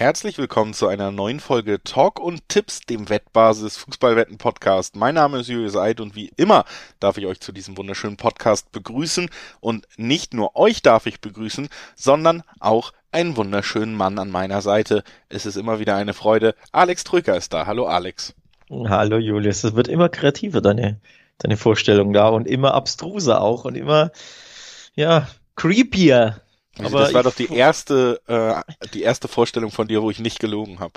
herzlich willkommen zu einer neuen Folge Talk und Tipps, dem Wettbasis Fußballwetten Podcast. Mein Name ist Julius Eid und wie immer darf ich euch zu diesem wunderschönen Podcast begrüßen und nicht nur euch darf ich begrüßen, sondern auch einen wunderschönen Mann an meiner Seite. Es ist immer wieder eine Freude. Alex Trücker ist da. Hallo Alex. Hallo Julius. Es wird immer kreativer, deine, deine Vorstellung da und immer abstruser auch und immer, ja, creepier. Aber das war doch die erste, äh, die erste Vorstellung von dir, wo ich nicht gelogen habe.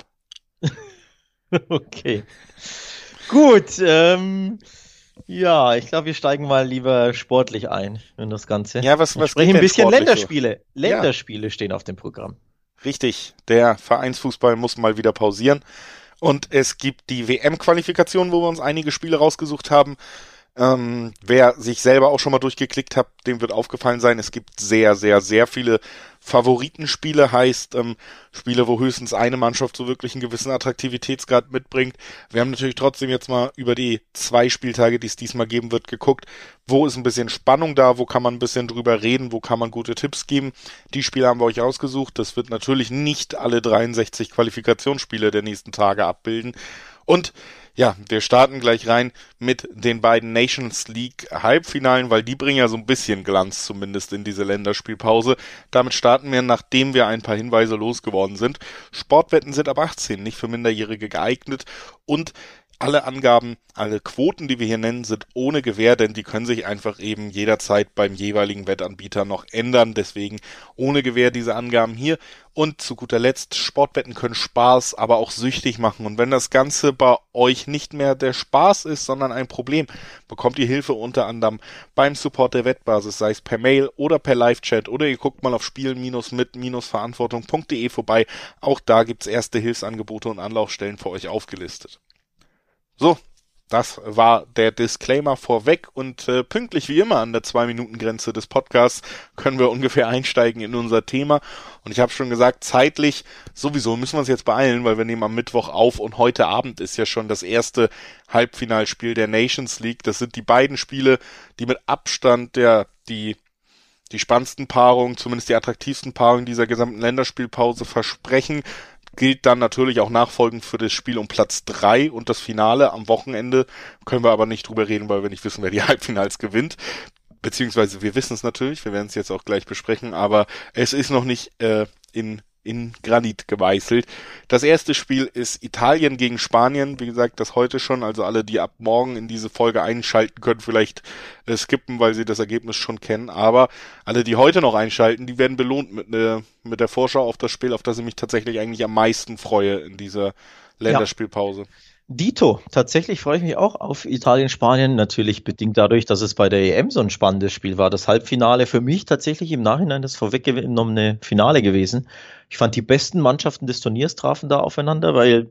okay. Gut, ähm, ja, ich glaube, wir steigen mal lieber sportlich ein in das Ganze. Ja, was, was sprechen ein bisschen Länderspiele. So? Länderspiele ja. stehen auf dem Programm. Richtig, der Vereinsfußball muss mal wieder pausieren. Und es gibt die WM-Qualifikation, wo wir uns einige Spiele rausgesucht haben. Ähm, wer sich selber auch schon mal durchgeklickt hat, dem wird aufgefallen sein, es gibt sehr, sehr, sehr viele Favoritenspiele, heißt ähm, Spiele, wo höchstens eine Mannschaft so wirklich einen gewissen Attraktivitätsgrad mitbringt. Wir haben natürlich trotzdem jetzt mal über die zwei Spieltage, die es diesmal geben wird, geguckt, wo ist ein bisschen Spannung da, wo kann man ein bisschen drüber reden, wo kann man gute Tipps geben. Die Spiele haben wir euch ausgesucht. Das wird natürlich nicht alle 63 Qualifikationsspiele der nächsten Tage abbilden. Und ja, wir starten gleich rein mit den beiden Nations League Halbfinalen, weil die bringen ja so ein bisschen Glanz zumindest in diese Länderspielpause. Damit starten wir, nachdem wir ein paar Hinweise losgeworden sind. Sportwetten sind ab 18 nicht für Minderjährige geeignet und alle Angaben, alle Quoten, die wir hier nennen, sind ohne Gewähr, denn die können sich einfach eben jederzeit beim jeweiligen Wettanbieter noch ändern. Deswegen ohne Gewähr diese Angaben hier. Und zu guter Letzt, Sportwetten können Spaß, aber auch süchtig machen. Und wenn das Ganze bei euch nicht mehr der Spaß ist, sondern ein Problem, bekommt ihr Hilfe unter anderem beim Support der Wettbasis, sei es per Mail oder per Live-Chat oder ihr guckt mal auf spielen-mit-verantwortung.de vorbei. Auch da gibt's erste Hilfsangebote und Anlaufstellen für euch aufgelistet. So, das war der Disclaimer vorweg und äh, pünktlich wie immer an der Zwei-Minuten-Grenze des Podcasts können wir ungefähr einsteigen in unser Thema. Und ich habe schon gesagt, zeitlich sowieso müssen wir uns jetzt beeilen, weil wir nehmen am Mittwoch auf und heute Abend ist ja schon das erste Halbfinalspiel der Nations League. Das sind die beiden Spiele, die mit Abstand der die die spannendsten Paarungen, zumindest die attraktivsten Paarungen dieser gesamten Länderspielpause versprechen gilt dann natürlich auch nachfolgend für das Spiel um Platz drei und das Finale am Wochenende. Können wir aber nicht drüber reden, weil wir nicht wissen, wer die Halbfinals gewinnt. Beziehungsweise wir wissen es natürlich, wir werden es jetzt auch gleich besprechen, aber es ist noch nicht äh, in in Granit geweißelt. Das erste Spiel ist Italien gegen Spanien. Wie gesagt, das heute schon. Also alle, die ab morgen in diese Folge einschalten können, vielleicht äh, skippen, weil sie das Ergebnis schon kennen. Aber alle, die heute noch einschalten, die werden belohnt mit, ne, mit der Vorschau auf das Spiel, auf das ich mich tatsächlich eigentlich am meisten freue in dieser Länderspielpause. Ja. Dito, tatsächlich freue ich mich auch auf Italien-Spanien, natürlich bedingt dadurch, dass es bei der EM so ein spannendes Spiel war. Das Halbfinale für mich tatsächlich im Nachhinein das vorweggenommene Finale gewesen. Ich fand die besten Mannschaften des Turniers trafen da aufeinander, weil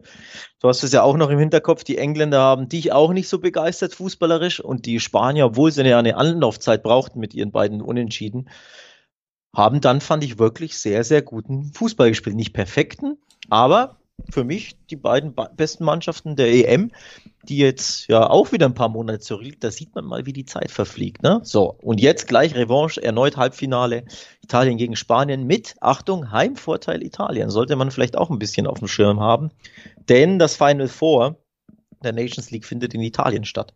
du hast es ja auch noch im Hinterkopf, die Engländer haben dich auch nicht so begeistert fußballerisch und die Spanier, obwohl sie ja eine Anlaufzeit brauchten mit ihren beiden Unentschieden, haben dann, fand ich, wirklich sehr, sehr guten Fußball gespielt. Nicht perfekten, aber für mich die beiden besten Mannschaften der EM, die jetzt ja auch wieder ein paar Monate zurückliegt. Da sieht man mal, wie die Zeit verfliegt. Ne? So, und jetzt gleich Revanche, erneut Halbfinale. Italien gegen Spanien mit, Achtung, Heimvorteil Italien. Sollte man vielleicht auch ein bisschen auf dem Schirm haben. Denn das Final Four der Nations League findet in Italien statt.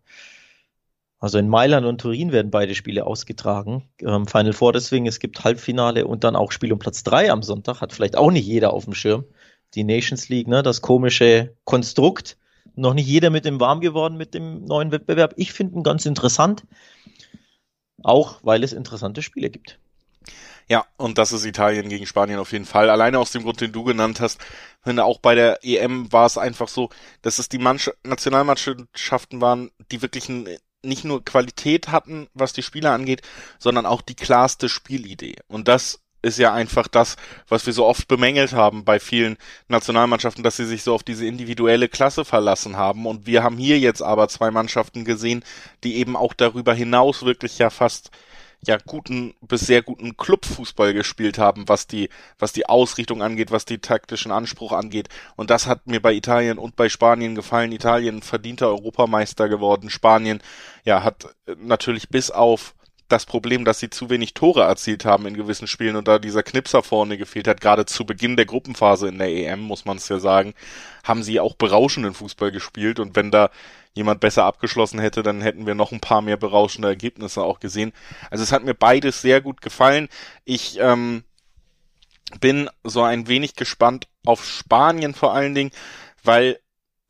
Also in Mailand und Turin werden beide Spiele ausgetragen. Ähm, Final Four deswegen, es gibt Halbfinale und dann auch Spiel um Platz drei am Sonntag. Hat vielleicht auch nicht jeder auf dem Schirm die Nations League, ne, das komische Konstrukt. Noch nicht jeder mit dem warm geworden mit dem neuen Wettbewerb. Ich finde ihn ganz interessant, auch weil es interessante Spiele gibt. Ja, und das ist Italien gegen Spanien auf jeden Fall. Alleine aus dem Grund, den du genannt hast. Finde auch bei der EM war es einfach so, dass es die Mannschaft, Nationalmannschaften waren, die wirklich ein, nicht nur Qualität hatten, was die Spieler angeht, sondern auch die klarste Spielidee. Und das ist ja einfach das, was wir so oft bemängelt haben bei vielen Nationalmannschaften, dass sie sich so auf diese individuelle Klasse verlassen haben. Und wir haben hier jetzt aber zwei Mannschaften gesehen, die eben auch darüber hinaus wirklich ja fast ja guten bis sehr guten Clubfußball gespielt haben, was die was die Ausrichtung angeht, was die taktischen Anspruch angeht und das hat mir bei Italien und bei Spanien gefallen. Italien verdienter Europameister geworden, Spanien ja hat natürlich bis auf das Problem, dass sie zu wenig Tore erzielt haben in gewissen Spielen und da dieser Knipser vorne gefehlt hat, gerade zu Beginn der Gruppenphase in der EM, muss man es ja sagen, haben sie auch berauschenden Fußball gespielt und wenn da jemand besser abgeschlossen hätte, dann hätten wir noch ein paar mehr berauschende Ergebnisse auch gesehen. Also es hat mir beides sehr gut gefallen. Ich ähm, bin so ein wenig gespannt auf Spanien vor allen Dingen, weil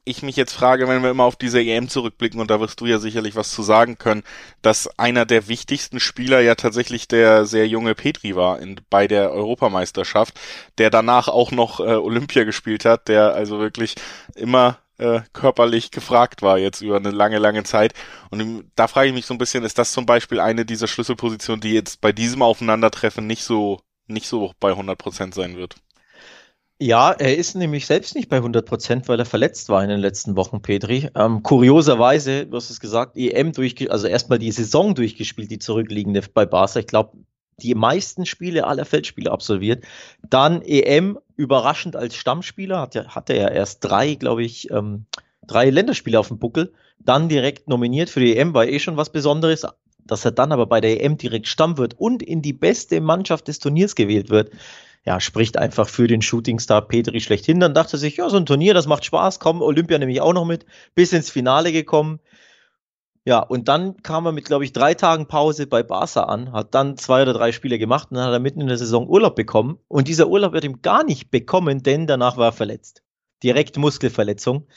ich mich jetzt frage, wenn wir immer auf diese EM zurückblicken, und da wirst du ja sicherlich was zu sagen können, dass einer der wichtigsten Spieler ja tatsächlich der sehr junge Petri war in, bei der Europameisterschaft, der danach auch noch äh, Olympia gespielt hat, der also wirklich immer äh, körperlich gefragt war jetzt über eine lange, lange Zeit. Und da frage ich mich so ein bisschen, ist das zum Beispiel eine dieser Schlüsselpositionen, die jetzt bei diesem Aufeinandertreffen nicht so, nicht so bei 100 Prozent sein wird? Ja, er ist nämlich selbst nicht bei 100 Prozent, weil er verletzt war in den letzten Wochen, Petri. Ähm, kurioserweise, du hast es gesagt, EM durchgespielt, also erstmal die Saison durchgespielt, die zurückliegende bei Barca. Ich glaube, die meisten Spiele aller Feldspiele absolviert. Dann EM überraschend als Stammspieler, hat er, hatte er erst drei, glaube ich, ähm, drei Länderspiele auf dem Buckel. Dann direkt nominiert für die EM, war eh schon was Besonderes. Dass er dann aber bei der EM direkt Stamm wird und in die beste Mannschaft des Turniers gewählt wird, ja, spricht einfach für den Shootingstar Petri schlechthin. Dann dachte sich, ja, so ein Turnier, das macht Spaß, komm, Olympia nämlich auch noch mit, bis ins Finale gekommen. Ja, und dann kam er mit, glaube ich, drei Tagen Pause bei Barca an, hat dann zwei oder drei Spiele gemacht und dann hat er mitten in der Saison Urlaub bekommen. Und dieser Urlaub wird ihm gar nicht bekommen, denn danach war er verletzt. Direkt Muskelverletzung.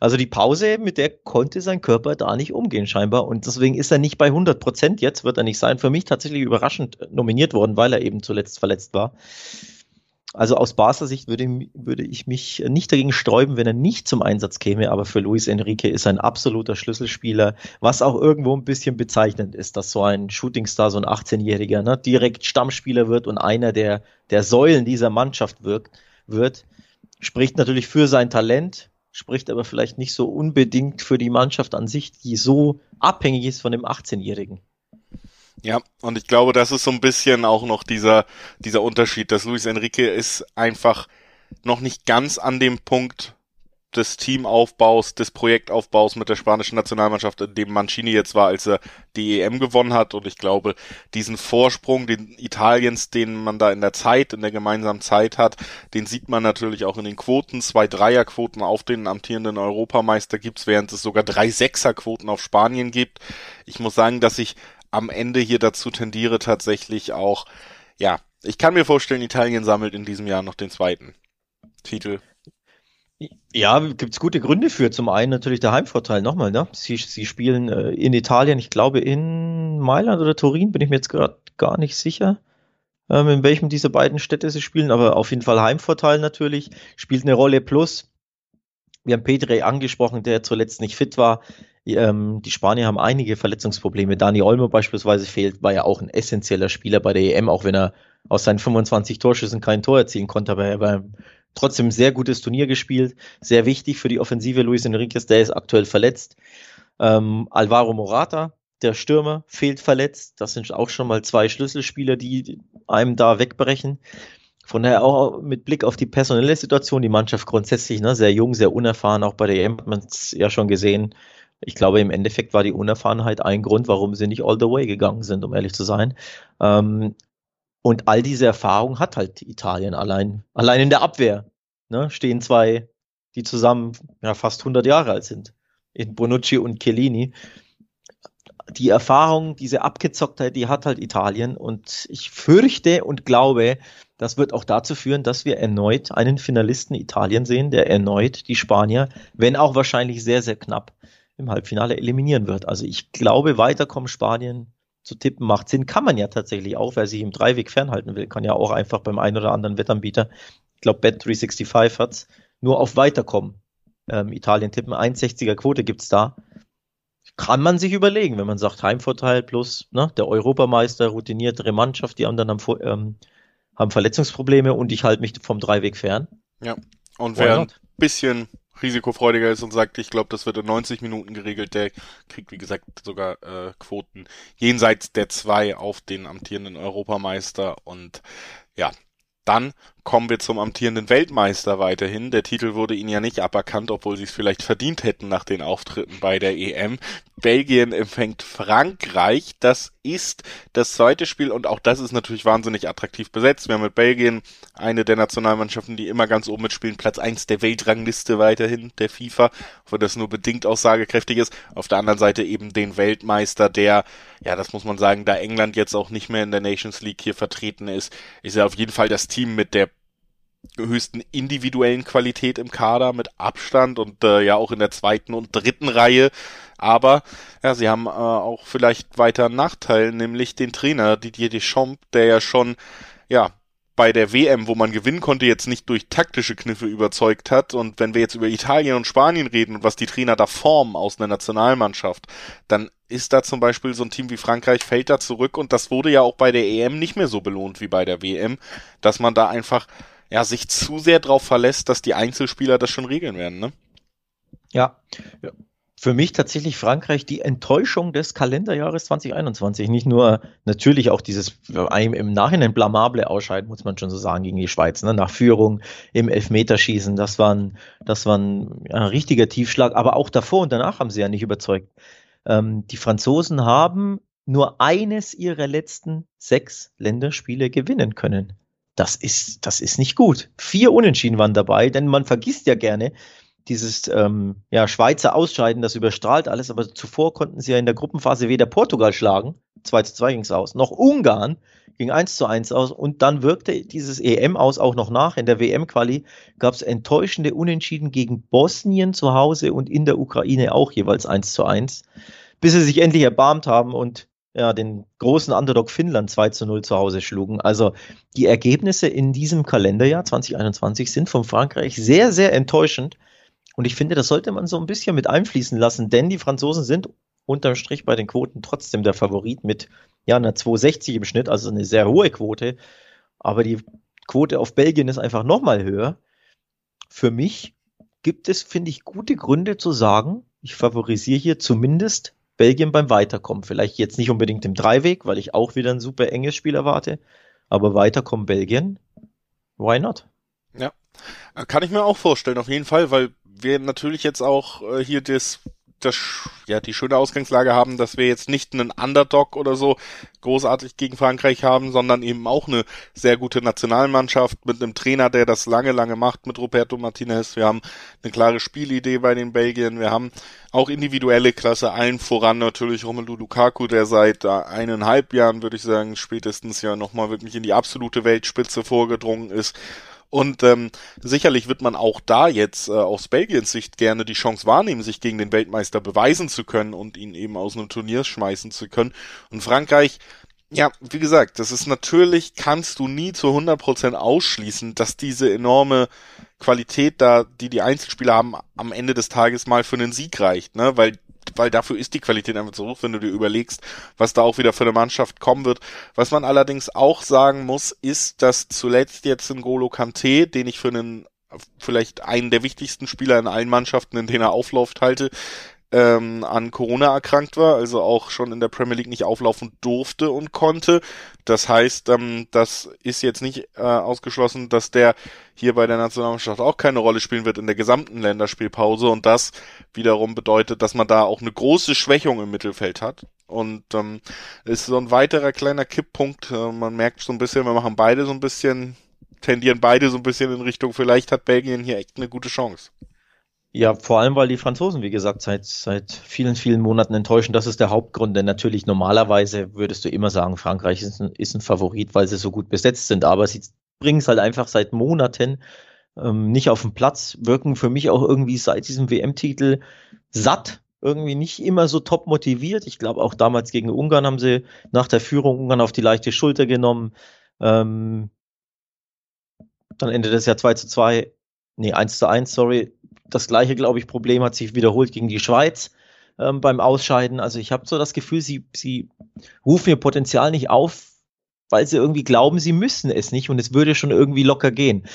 Also die Pause, mit der konnte sein Körper da nicht umgehen scheinbar. Und deswegen ist er nicht bei 100 Prozent jetzt, wird er nicht sein. Für mich tatsächlich überraschend nominiert worden, weil er eben zuletzt verletzt war. Also aus Basler Sicht würde, würde ich mich nicht dagegen sträuben, wenn er nicht zum Einsatz käme, aber für Luis Enrique ist er ein absoluter Schlüsselspieler, was auch irgendwo ein bisschen bezeichnend ist, dass so ein Shootingstar, so ein 18-Jähriger, ne, direkt Stammspieler wird und einer der, der Säulen dieser Mannschaft wirkt, wird. Spricht natürlich für sein Talent, spricht aber vielleicht nicht so unbedingt für die Mannschaft an sich, die so abhängig ist von dem 18-Jährigen. Ja, und ich glaube, das ist so ein bisschen auch noch dieser, dieser Unterschied, dass Luis Enrique ist einfach noch nicht ganz an dem Punkt des Teamaufbaus, des Projektaufbaus mit der spanischen Nationalmannschaft, in dem Mancini jetzt war, als er die EM gewonnen hat. Und ich glaube, diesen Vorsprung, den Italiens, den man da in der Zeit, in der gemeinsamen Zeit hat, den sieht man natürlich auch in den Quoten. Zwei Dreierquoten auf den amtierenden Europameister gibt's, während es sogar drei Sechserquoten auf Spanien gibt. Ich muss sagen, dass ich am Ende hier dazu tendiere tatsächlich auch, ja, ich kann mir vorstellen, Italien sammelt in diesem Jahr noch den zweiten Titel. Ja, gibt's gute Gründe für. Zum einen natürlich der Heimvorteil nochmal, ne? Sie, sie spielen äh, in Italien, ich glaube in Mailand oder Turin, bin ich mir jetzt gerade gar nicht sicher, ähm, in welchem dieser beiden Städte sie spielen, aber auf jeden Fall Heimvorteil natürlich, spielt eine Rolle plus. Wir haben Petre angesprochen, der zuletzt nicht fit war. Ähm, die Spanier haben einige Verletzungsprobleme. Dani Olmo beispielsweise fehlt, war ja auch ein essentieller Spieler bei der EM, auch wenn er aus seinen 25 Torschüssen kein Tor erzielen konnte, aber er war trotzdem sehr gutes Turnier gespielt. Sehr wichtig für die Offensive. Luis Enriquez, der ist aktuell verletzt. Ähm, Alvaro Morata, der Stürmer, fehlt verletzt. Das sind auch schon mal zwei Schlüsselspieler, die einem da wegbrechen. Von daher auch mit Blick auf die personelle Situation, die Mannschaft grundsätzlich ne, sehr jung, sehr unerfahren, auch bei der EM hat man es ja schon gesehen. Ich glaube, im Endeffekt war die Unerfahrenheit ein Grund, warum sie nicht all the way gegangen sind, um ehrlich zu sein. Ähm, und all diese Erfahrung hat halt Italien allein, allein in der Abwehr. Ne, stehen zwei, die zusammen ja, fast 100 Jahre alt sind, in Bonucci und Chiellini. Die Erfahrung, diese Abgezocktheit, die hat halt Italien und ich fürchte und glaube, das wird auch dazu führen, dass wir erneut einen Finalisten Italien sehen, der erneut die Spanier, wenn auch wahrscheinlich sehr, sehr knapp, im Halbfinale eliminieren wird. Also ich glaube, weiterkommen Spanien zu tippen macht Sinn. Kann man ja tatsächlich auch, wer sich im Dreiweg fernhalten will, kann ja auch einfach beim einen oder anderen Wettanbieter, ich glaube Bet365 hat's, nur auf Weiterkommen ähm, Italien tippen. 1,60er Quote gibt's da. Kann man sich überlegen, wenn man sagt Heimvorteil plus ne, der Europameister, routiniertere Mannschaft, die anderen haben, ähm, haben Verletzungsprobleme und ich halte mich vom Dreiweg fern. Ja, und wer ein bisschen risikofreudiger ist und sagt, ich glaube, das wird in 90 Minuten geregelt, der kriegt, wie gesagt, sogar äh, Quoten jenseits der zwei auf den amtierenden Europameister. Und ja, dann kommen wir zum amtierenden Weltmeister weiterhin. Der Titel wurde ihnen ja nicht aberkannt, obwohl sie es vielleicht verdient hätten nach den Auftritten bei der EM. Belgien empfängt Frankreich. Das ist das zweite Spiel und auch das ist natürlich wahnsinnig attraktiv besetzt. Wir haben mit Belgien eine der Nationalmannschaften, die immer ganz oben mitspielen, Platz eins der Weltrangliste weiterhin der FIFA, wo das nur bedingt aussagekräftig ist. Auf der anderen Seite eben den Weltmeister, der, ja, das muss man sagen, da England jetzt auch nicht mehr in der Nations League hier vertreten ist, ist ja auf jeden Fall das Team mit der höchsten individuellen Qualität im Kader mit Abstand und äh, ja auch in der zweiten und dritten Reihe. Aber ja, sie haben äh, auch vielleicht weiter einen Nachteil, nämlich den Trainer Didier Deschamps, der ja schon ja bei der WM, wo man gewinnen konnte, jetzt nicht durch taktische Kniffe überzeugt hat. Und wenn wir jetzt über Italien und Spanien reden und was die Trainer da formen aus einer Nationalmannschaft, dann ist da zum Beispiel so ein Team wie Frankreich fällt da zurück und das wurde ja auch bei der EM nicht mehr so belohnt wie bei der WM, dass man da einfach ja, sich zu sehr darauf verlässt, dass die Einzelspieler das schon regeln werden, ne? Ja. Für mich tatsächlich Frankreich die Enttäuschung des Kalenderjahres 2021. Nicht nur natürlich auch dieses im Nachhinein blamable Ausscheiden, muss man schon so sagen, gegen die Schweiz, ne? nach Führung im Elfmeterschießen. Das war ein, das war ein, ein richtiger Tiefschlag. Aber auch davor und danach haben sie ja nicht überzeugt. Ähm, die Franzosen haben nur eines ihrer letzten sechs Länderspiele gewinnen können das ist, das ist nicht gut. Vier Unentschieden waren dabei, denn man vergisst ja gerne dieses ähm, ja, Schweizer Ausscheiden, das überstrahlt alles, aber zuvor konnten sie ja in der Gruppenphase weder Portugal schlagen, 2 zu 2 ging es aus, noch Ungarn ging 1 zu 1 aus und dann wirkte dieses EM aus auch noch nach. In der WM-Quali gab es enttäuschende Unentschieden gegen Bosnien zu Hause und in der Ukraine auch jeweils 1 zu 1, bis sie sich endlich erbarmt haben und ja, den großen Underdog Finnland 2 zu 0 zu Hause schlugen. Also die Ergebnisse in diesem Kalenderjahr 2021 sind von Frankreich sehr, sehr enttäuschend. Und ich finde, das sollte man so ein bisschen mit einfließen lassen, denn die Franzosen sind unterm Strich bei den Quoten trotzdem der Favorit mit ja, einer 260 im Schnitt, also eine sehr hohe Quote. Aber die Quote auf Belgien ist einfach nochmal höher. Für mich gibt es, finde ich, gute Gründe zu sagen, ich favorisiere hier zumindest Belgien beim Weiterkommen. Vielleicht jetzt nicht unbedingt im Dreiweg, weil ich auch wieder ein super enges Spiel erwarte. Aber Weiterkommen Belgien, why not? Ja, kann ich mir auch vorstellen, auf jeden Fall, weil wir natürlich jetzt auch äh, hier das das, ja, die schöne Ausgangslage haben, dass wir jetzt nicht einen Underdog oder so großartig gegen Frankreich haben, sondern eben auch eine sehr gute Nationalmannschaft mit einem Trainer, der das lange, lange macht mit Roberto Martinez. Wir haben eine klare Spielidee bei den Belgiern. Wir haben auch individuelle Klasse, allen voran natürlich Romelu Lukaku, der seit eineinhalb Jahren, würde ich sagen, spätestens ja nochmal wirklich in die absolute Weltspitze vorgedrungen ist und ähm, sicherlich wird man auch da jetzt äh, aus Belgiens Sicht gerne die Chance wahrnehmen, sich gegen den Weltmeister beweisen zu können und ihn eben aus einem Turnier schmeißen zu können. Und Frankreich, ja, wie gesagt, das ist natürlich, kannst du nie zu 100% ausschließen, dass diese enorme Qualität da, die die Einzelspieler haben, am Ende des Tages mal für einen Sieg reicht, ne? Weil weil dafür ist die Qualität einfach zu hoch, wenn du dir überlegst, was da auch wieder für eine Mannschaft kommen wird. Was man allerdings auch sagen muss, ist, dass zuletzt jetzt ein Golo Kante, den ich für einen vielleicht einen der wichtigsten Spieler in allen Mannschaften, in denen er aufläuft, halte, ähm, an Corona erkrankt war, also auch schon in der Premier League nicht auflaufen durfte und konnte. Das heißt, ähm, das ist jetzt nicht äh, ausgeschlossen, dass der hier bei der Nationalmannschaft auch keine Rolle spielen wird in der gesamten Länderspielpause und das wiederum bedeutet, dass man da auch eine große Schwächung im Mittelfeld hat. Und ähm, ist so ein weiterer kleiner Kipppunkt. Äh, man merkt so ein bisschen, wir machen beide so ein bisschen, tendieren beide so ein bisschen in Richtung, vielleicht hat Belgien hier echt eine gute Chance. Ja, vor allem, weil die Franzosen, wie gesagt, seit, seit vielen, vielen Monaten enttäuschen. Das ist der Hauptgrund, denn natürlich normalerweise würdest du immer sagen, Frankreich ist ein, ist ein Favorit, weil sie so gut besetzt sind. Aber sie bringen es halt einfach seit Monaten ähm, nicht auf den Platz, wirken für mich auch irgendwie seit diesem WM-Titel satt, irgendwie nicht immer so top motiviert. Ich glaube, auch damals gegen Ungarn haben sie nach der Führung Ungarn auf die leichte Schulter genommen. Ähm, dann endet das ja 2 zu 2, nee, 1 zu 1, sorry das gleiche, glaube ich, Problem hat sich wiederholt gegen die Schweiz ähm, beim Ausscheiden. Also ich habe so das Gefühl, sie, sie rufen ihr Potenzial nicht auf, weil sie irgendwie glauben, sie müssen es nicht und es würde schon irgendwie locker gehen.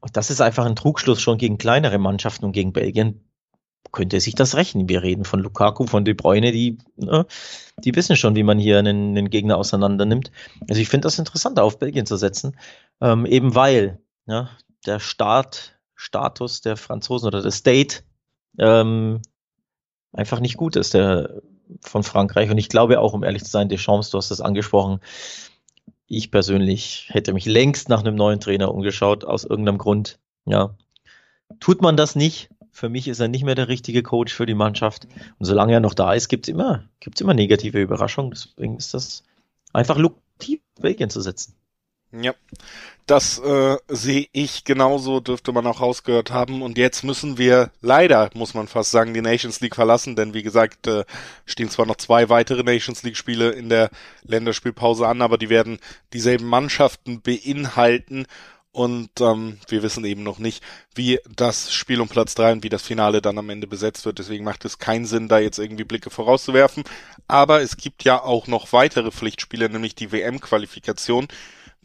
Und das ist einfach ein Trugschluss schon gegen kleinere Mannschaften und gegen Belgien könnte sich das rechnen. Wir reden von Lukaku, von De Bruyne, die, ne, die wissen schon, wie man hier einen, einen Gegner auseinander nimmt. Also ich finde das interessant, auf Belgien zu setzen, ähm, eben weil ja, der Staat, Status der Franzosen oder der State ähm, einfach nicht gut ist, der von Frankreich. Und ich glaube auch, um ehrlich zu sein, Deschamps, du hast es angesprochen, ich persönlich hätte mich längst nach einem neuen Trainer umgeschaut, aus irgendeinem Grund. Ja. Tut man das nicht, für mich ist er nicht mehr der richtige Coach für die Mannschaft. Und solange er noch da ist, gibt es immer, gibt's immer negative Überraschungen. Deswegen ist das einfach lukrativ, Belgien zu setzen. Ja, das äh, sehe ich genauso, dürfte man auch rausgehört haben. Und jetzt müssen wir leider, muss man fast sagen, die Nations League verlassen, denn wie gesagt, äh, stehen zwar noch zwei weitere Nations League Spiele in der Länderspielpause an, aber die werden dieselben Mannschaften beinhalten. Und ähm, wir wissen eben noch nicht, wie das Spiel um Platz drei und wie das Finale dann am Ende besetzt wird. Deswegen macht es keinen Sinn, da jetzt irgendwie Blicke vorauszuwerfen. Aber es gibt ja auch noch weitere Pflichtspiele, nämlich die WM-Qualifikation.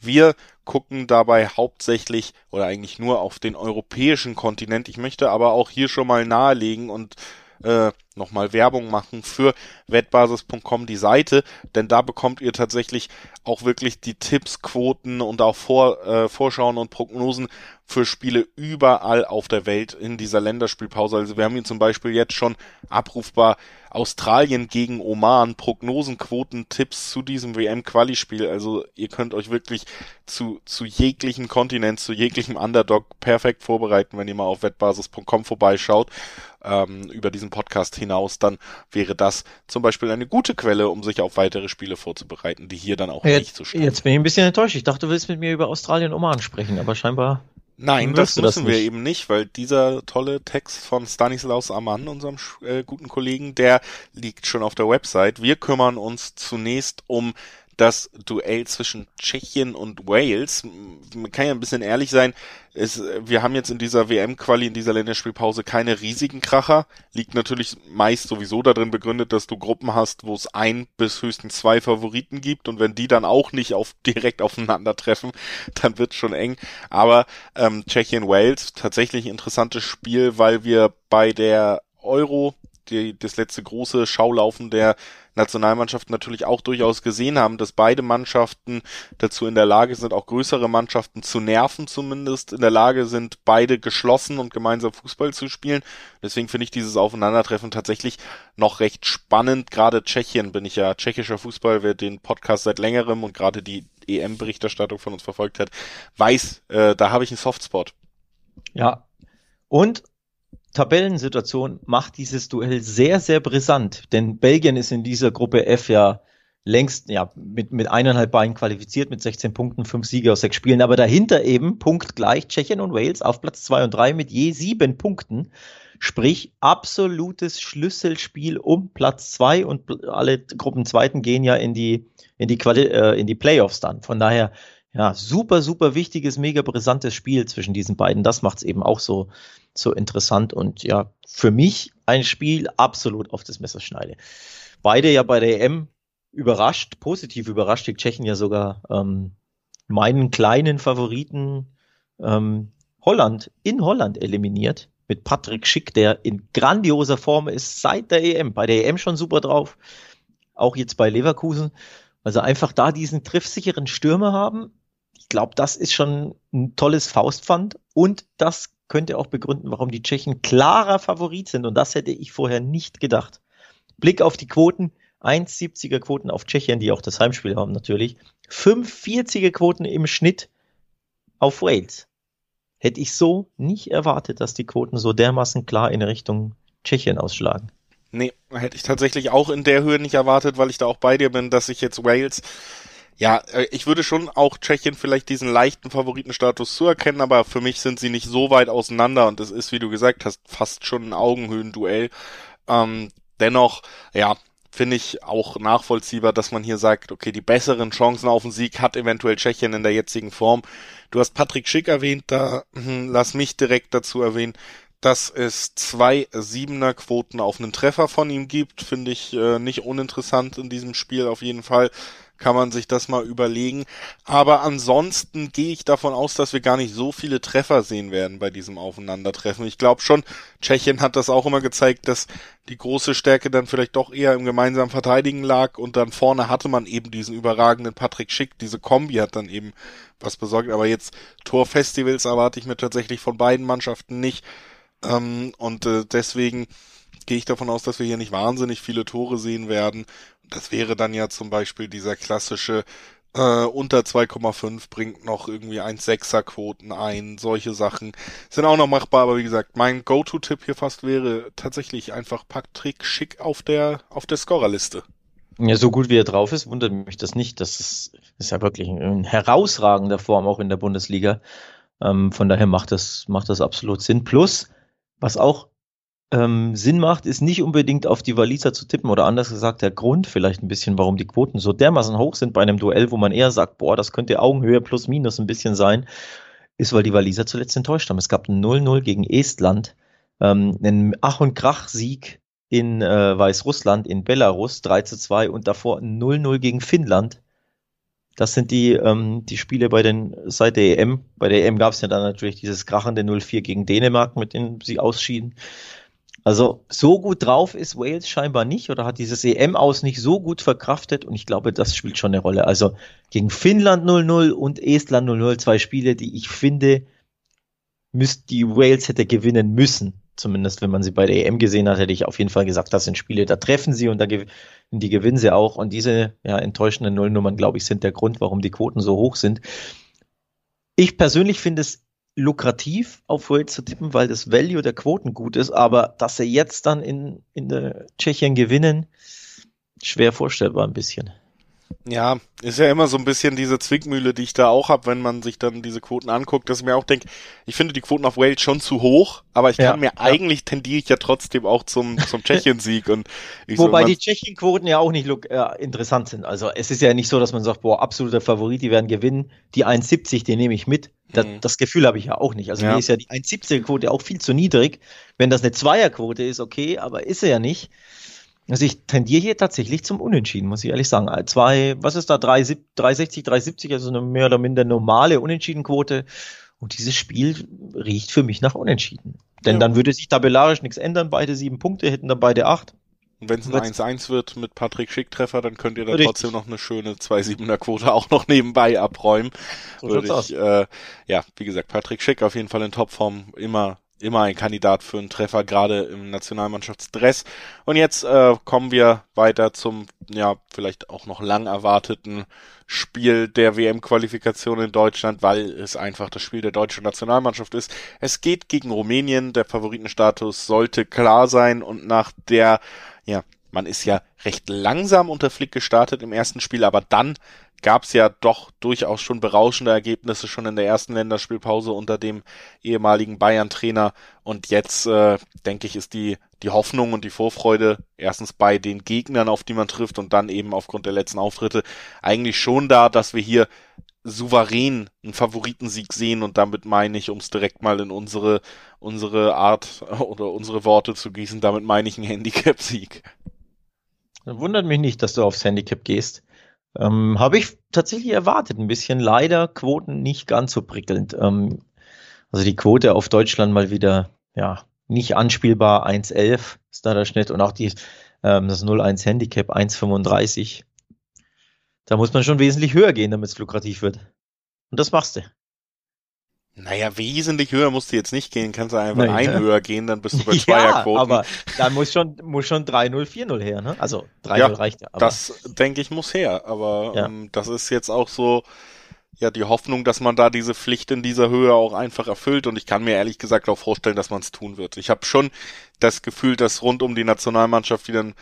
Wir gucken dabei hauptsächlich oder eigentlich nur auf den europäischen Kontinent. Ich möchte aber auch hier schon mal nahelegen und äh, nochmal Werbung machen für wettbasis.com die Seite, denn da bekommt ihr tatsächlich auch wirklich die Tipps, Quoten und auch Vor, äh, Vorschauen und Prognosen für Spiele überall auf der Welt in dieser Länderspielpause. Also wir haben hier zum Beispiel jetzt schon abrufbar Australien gegen Oman, Prognosenquoten, Tipps zu diesem WM-Quali-Spiel. Also ihr könnt euch wirklich zu, zu jeglichem Kontinent, zu jeglichem Underdog perfekt vorbereiten, wenn ihr mal auf wettbasis.com vorbeischaut ähm, über diesen Podcast hinaus, dann wäre das zum Beispiel eine gute Quelle, um sich auf weitere Spiele vorzubereiten, die hier dann auch jetzt, nicht so stehen. Jetzt bin ich ein bisschen enttäuscht. Ich dachte, du willst mit mir über Australien Oman sprechen, aber scheinbar. Nein, das müssen das wir eben nicht, weil dieser tolle Text von Stanislaus Amann, unserem äh, guten Kollegen, der liegt schon auf der Website. Wir kümmern uns zunächst um das Duell zwischen Tschechien und Wales. Man kann ja ein bisschen ehrlich sein, es, wir haben jetzt in dieser WM-Quali, in dieser Länderspielpause keine riesigen Kracher. Liegt natürlich meist sowieso darin begründet, dass du Gruppen hast, wo es ein bis höchstens zwei Favoriten gibt und wenn die dann auch nicht auf, direkt aufeinandertreffen, dann wird schon eng. Aber ähm, Tschechien-Wales, tatsächlich interessantes Spiel, weil wir bei der Euro die, das letzte große Schaulaufen der Nationalmannschaft natürlich auch durchaus gesehen haben, dass beide Mannschaften dazu in der Lage sind, auch größere Mannschaften zu nerven zumindest, in der Lage sind, beide geschlossen und gemeinsam Fußball zu spielen. Deswegen finde ich dieses Aufeinandertreffen tatsächlich noch recht spannend. Gerade Tschechien bin ich ja tschechischer Fußball, wer den Podcast seit längerem und gerade die EM-Berichterstattung von uns verfolgt hat, weiß, äh, da habe ich einen Softspot. Ja. Und Tabellensituation macht dieses Duell sehr, sehr brisant, denn Belgien ist in dieser Gruppe F ja längst ja, mit, mit eineinhalb Beinen qualifiziert, mit 16 Punkten, fünf Siege aus sechs Spielen, aber dahinter eben punktgleich Tschechien und Wales auf Platz zwei und drei mit je sieben Punkten. Sprich, absolutes Schlüsselspiel um Platz zwei und alle Gruppenzweiten gehen ja in die, in die, Quali äh, in die Playoffs dann. Von daher, ja, super, super wichtiges, mega brisantes Spiel zwischen diesen beiden. Das macht es eben auch so, so interessant und ja, für mich ein Spiel absolut auf das Messerschneide. Beide ja bei der EM überrascht, positiv überrascht, die Tschechen ja sogar ähm, meinen kleinen Favoriten ähm, Holland in Holland eliminiert mit Patrick Schick, der in grandioser Form ist seit der EM. Bei der EM schon super drauf, auch jetzt bei Leverkusen. Also einfach da diesen treffsicheren Stürmer haben. Ich glaube, das ist schon ein tolles Faustpfand und das könnte auch begründen, warum die Tschechen klarer Favorit sind. Und das hätte ich vorher nicht gedacht. Blick auf die Quoten. 1,70er Quoten auf Tschechien, die auch das Heimspiel haben natürlich. 5,40er Quoten im Schnitt auf Wales. Hätte ich so nicht erwartet, dass die Quoten so dermaßen klar in Richtung Tschechien ausschlagen. Nee, hätte ich tatsächlich auch in der Höhe nicht erwartet, weil ich da auch bei dir bin, dass ich jetzt Wales ja, äh, ich würde schon auch Tschechien vielleicht diesen leichten Favoritenstatus zuerkennen, aber für mich sind sie nicht so weit auseinander und es ist, wie du gesagt hast, fast schon ein Augenhöhenduell. Ähm, dennoch, ja, finde ich auch nachvollziehbar, dass man hier sagt, okay, die besseren Chancen auf den Sieg hat eventuell Tschechien in der jetzigen Form. Du hast Patrick Schick erwähnt, da hm, lass mich direkt dazu erwähnen, dass es zwei Siebener Quoten auf einen Treffer von ihm gibt, finde ich äh, nicht uninteressant in diesem Spiel auf jeden Fall. Kann man sich das mal überlegen. Aber ansonsten gehe ich davon aus, dass wir gar nicht so viele Treffer sehen werden bei diesem Aufeinandertreffen. Ich glaube schon, Tschechien hat das auch immer gezeigt, dass die große Stärke dann vielleicht doch eher im gemeinsamen Verteidigen lag und dann vorne hatte man eben diesen überragenden Patrick Schick. Diese Kombi hat dann eben was besorgt. Aber jetzt Torfestivals erwarte ich mir tatsächlich von beiden Mannschaften nicht. Ähm, und äh, deswegen gehe ich davon aus, dass wir hier nicht wahnsinnig viele Tore sehen werden. Das wäre dann ja zum Beispiel dieser klassische äh, unter 2,5 bringt noch irgendwie 1,6er Quoten ein. Solche Sachen sind auch noch machbar, aber wie gesagt, mein Go-To-Tipp hier fast wäre tatsächlich einfach Patrick Schick auf der, auf der Scorerliste. Ja, so gut wie er drauf ist, wundert mich das nicht. Das ist, ist ja wirklich in herausragender Form auch in der Bundesliga. Ähm, von daher macht das, macht das absolut Sinn. Plus, was auch ähm, Sinn macht, ist nicht unbedingt auf die Waliser zu tippen oder anders gesagt der Grund vielleicht ein bisschen, warum die Quoten so dermaßen hoch sind bei einem Duell, wo man eher sagt, boah, das könnte Augenhöhe plus minus ein bisschen sein, ist, weil die Waliser zuletzt enttäuscht haben. Es gab ein 0-0 gegen Estland, ähm, einen Ach- und Krach-Sieg in äh, Weißrussland, in Belarus 3 2 und davor 0-0 gegen Finnland. Das sind die, ähm, die Spiele bei den, seit der EM. Bei der EM gab es ja dann natürlich dieses krachende 0-4 gegen Dänemark, mit dem sie ausschieden. Also so gut drauf ist Wales scheinbar nicht oder hat dieses EM aus nicht so gut verkraftet und ich glaube, das spielt schon eine Rolle. Also gegen Finnland 0-0 und Estland 0-0, zwei Spiele, die ich finde, müsst die Wales hätte gewinnen müssen. Zumindest wenn man sie bei der EM gesehen hat, hätte ich auf jeden Fall gesagt, das sind Spiele, da treffen sie und da die gewinnen sie auch. Und diese ja, enttäuschenden Nullnummern, glaube ich, sind der Grund, warum die Quoten so hoch sind. Ich persönlich finde es lukrativ, auf Wales zu tippen, weil das Value der Quoten gut ist, aber dass sie jetzt dann in, in der Tschechien gewinnen, schwer vorstellbar ein bisschen. Ja, ist ja immer so ein bisschen diese Zwickmühle, die ich da auch habe, wenn man sich dann diese Quoten anguckt, dass ich mir auch denke, ich finde die Quoten auf Wales schon zu hoch, aber ich kann ja, mir ja. eigentlich tendiere ich ja trotzdem auch zum, zum Tschechien-Sieg und Wobei so, die Tschechien-Quoten ja auch nicht äh, interessant sind. Also es ist ja nicht so, dass man sagt, boah, absoluter Favorit, die werden gewinnen. Die 1,70, die nehme ich mit. Das, mhm. das Gefühl habe ich ja auch nicht. Also ja. mir ist ja die 1,70er-Quote auch viel zu niedrig. Wenn das eine Zweierquote ist, okay, aber ist sie ja nicht. Also ich tendiere hier tatsächlich zum Unentschieden, muss ich ehrlich sagen. Zwei, was ist da, 360, 370, also eine mehr oder minder normale Unentschiedenquote. Und dieses Spiel riecht für mich nach Unentschieden. Denn ja. dann würde sich tabellarisch nichts ändern. Beide sieben Punkte hätten dann beide acht. Und wenn es ein 1-1 wird mit Patrick Schick-Treffer, dann könnt ihr da Richtig. trotzdem noch eine schöne 2-7er-Quote auch noch nebenbei abräumen. So Würde ich, äh, ja, wie gesagt, Patrick Schick auf jeden Fall in Topform, immer immer ein Kandidat für einen Treffer, gerade im Nationalmannschaftsdress. Und jetzt äh, kommen wir weiter zum, ja, vielleicht auch noch lang erwarteten Spiel der WM-Qualifikation in Deutschland, weil es einfach das Spiel der deutschen Nationalmannschaft ist. Es geht gegen Rumänien, der Favoritenstatus sollte klar sein und nach der, ja, man ist ja recht langsam unter Flick gestartet im ersten Spiel, aber dann gab es ja doch durchaus schon berauschende Ergebnisse schon in der ersten Länderspielpause unter dem ehemaligen Bayern-Trainer. Und jetzt, äh, denke ich, ist die, die Hoffnung und die Vorfreude erstens bei den Gegnern, auf die man trifft und dann eben aufgrund der letzten Auftritte eigentlich schon da, dass wir hier souverän einen Favoritensieg sehen und damit meine ich, um es direkt mal in unsere, unsere Art oder unsere Worte zu gießen, damit meine ich einen Handicap-Sieg. Wundert mich nicht, dass du aufs Handicap gehst. Ähm, Habe ich tatsächlich erwartet, ein bisschen. Leider Quoten nicht ganz so prickelnd. Ähm, also die Quote auf Deutschland mal wieder, ja, nicht anspielbar. 1,11 ist da der Schnitt und auch die, ähm, das 0,1 Handicap 1,35. Da muss man schon wesentlich höher gehen, damit es lukrativ wird. Und das machst du. Naja, wesentlich höher musst du jetzt nicht gehen, kannst du einfach naja. ein höher gehen, dann bist du bei Zweierquoten. Ja, aber da muss schon, muss schon 3-0, 4-0 her, ne? Also 3-0 ja, reicht ja. Aber. Das, denke ich, muss her, aber ja. ähm, das ist jetzt auch so, ja, die Hoffnung, dass man da diese Pflicht in dieser Höhe auch einfach erfüllt und ich kann mir ehrlich gesagt auch vorstellen, dass man es tun wird. Ich habe schon das Gefühl, dass rund um die Nationalmannschaft wieder ein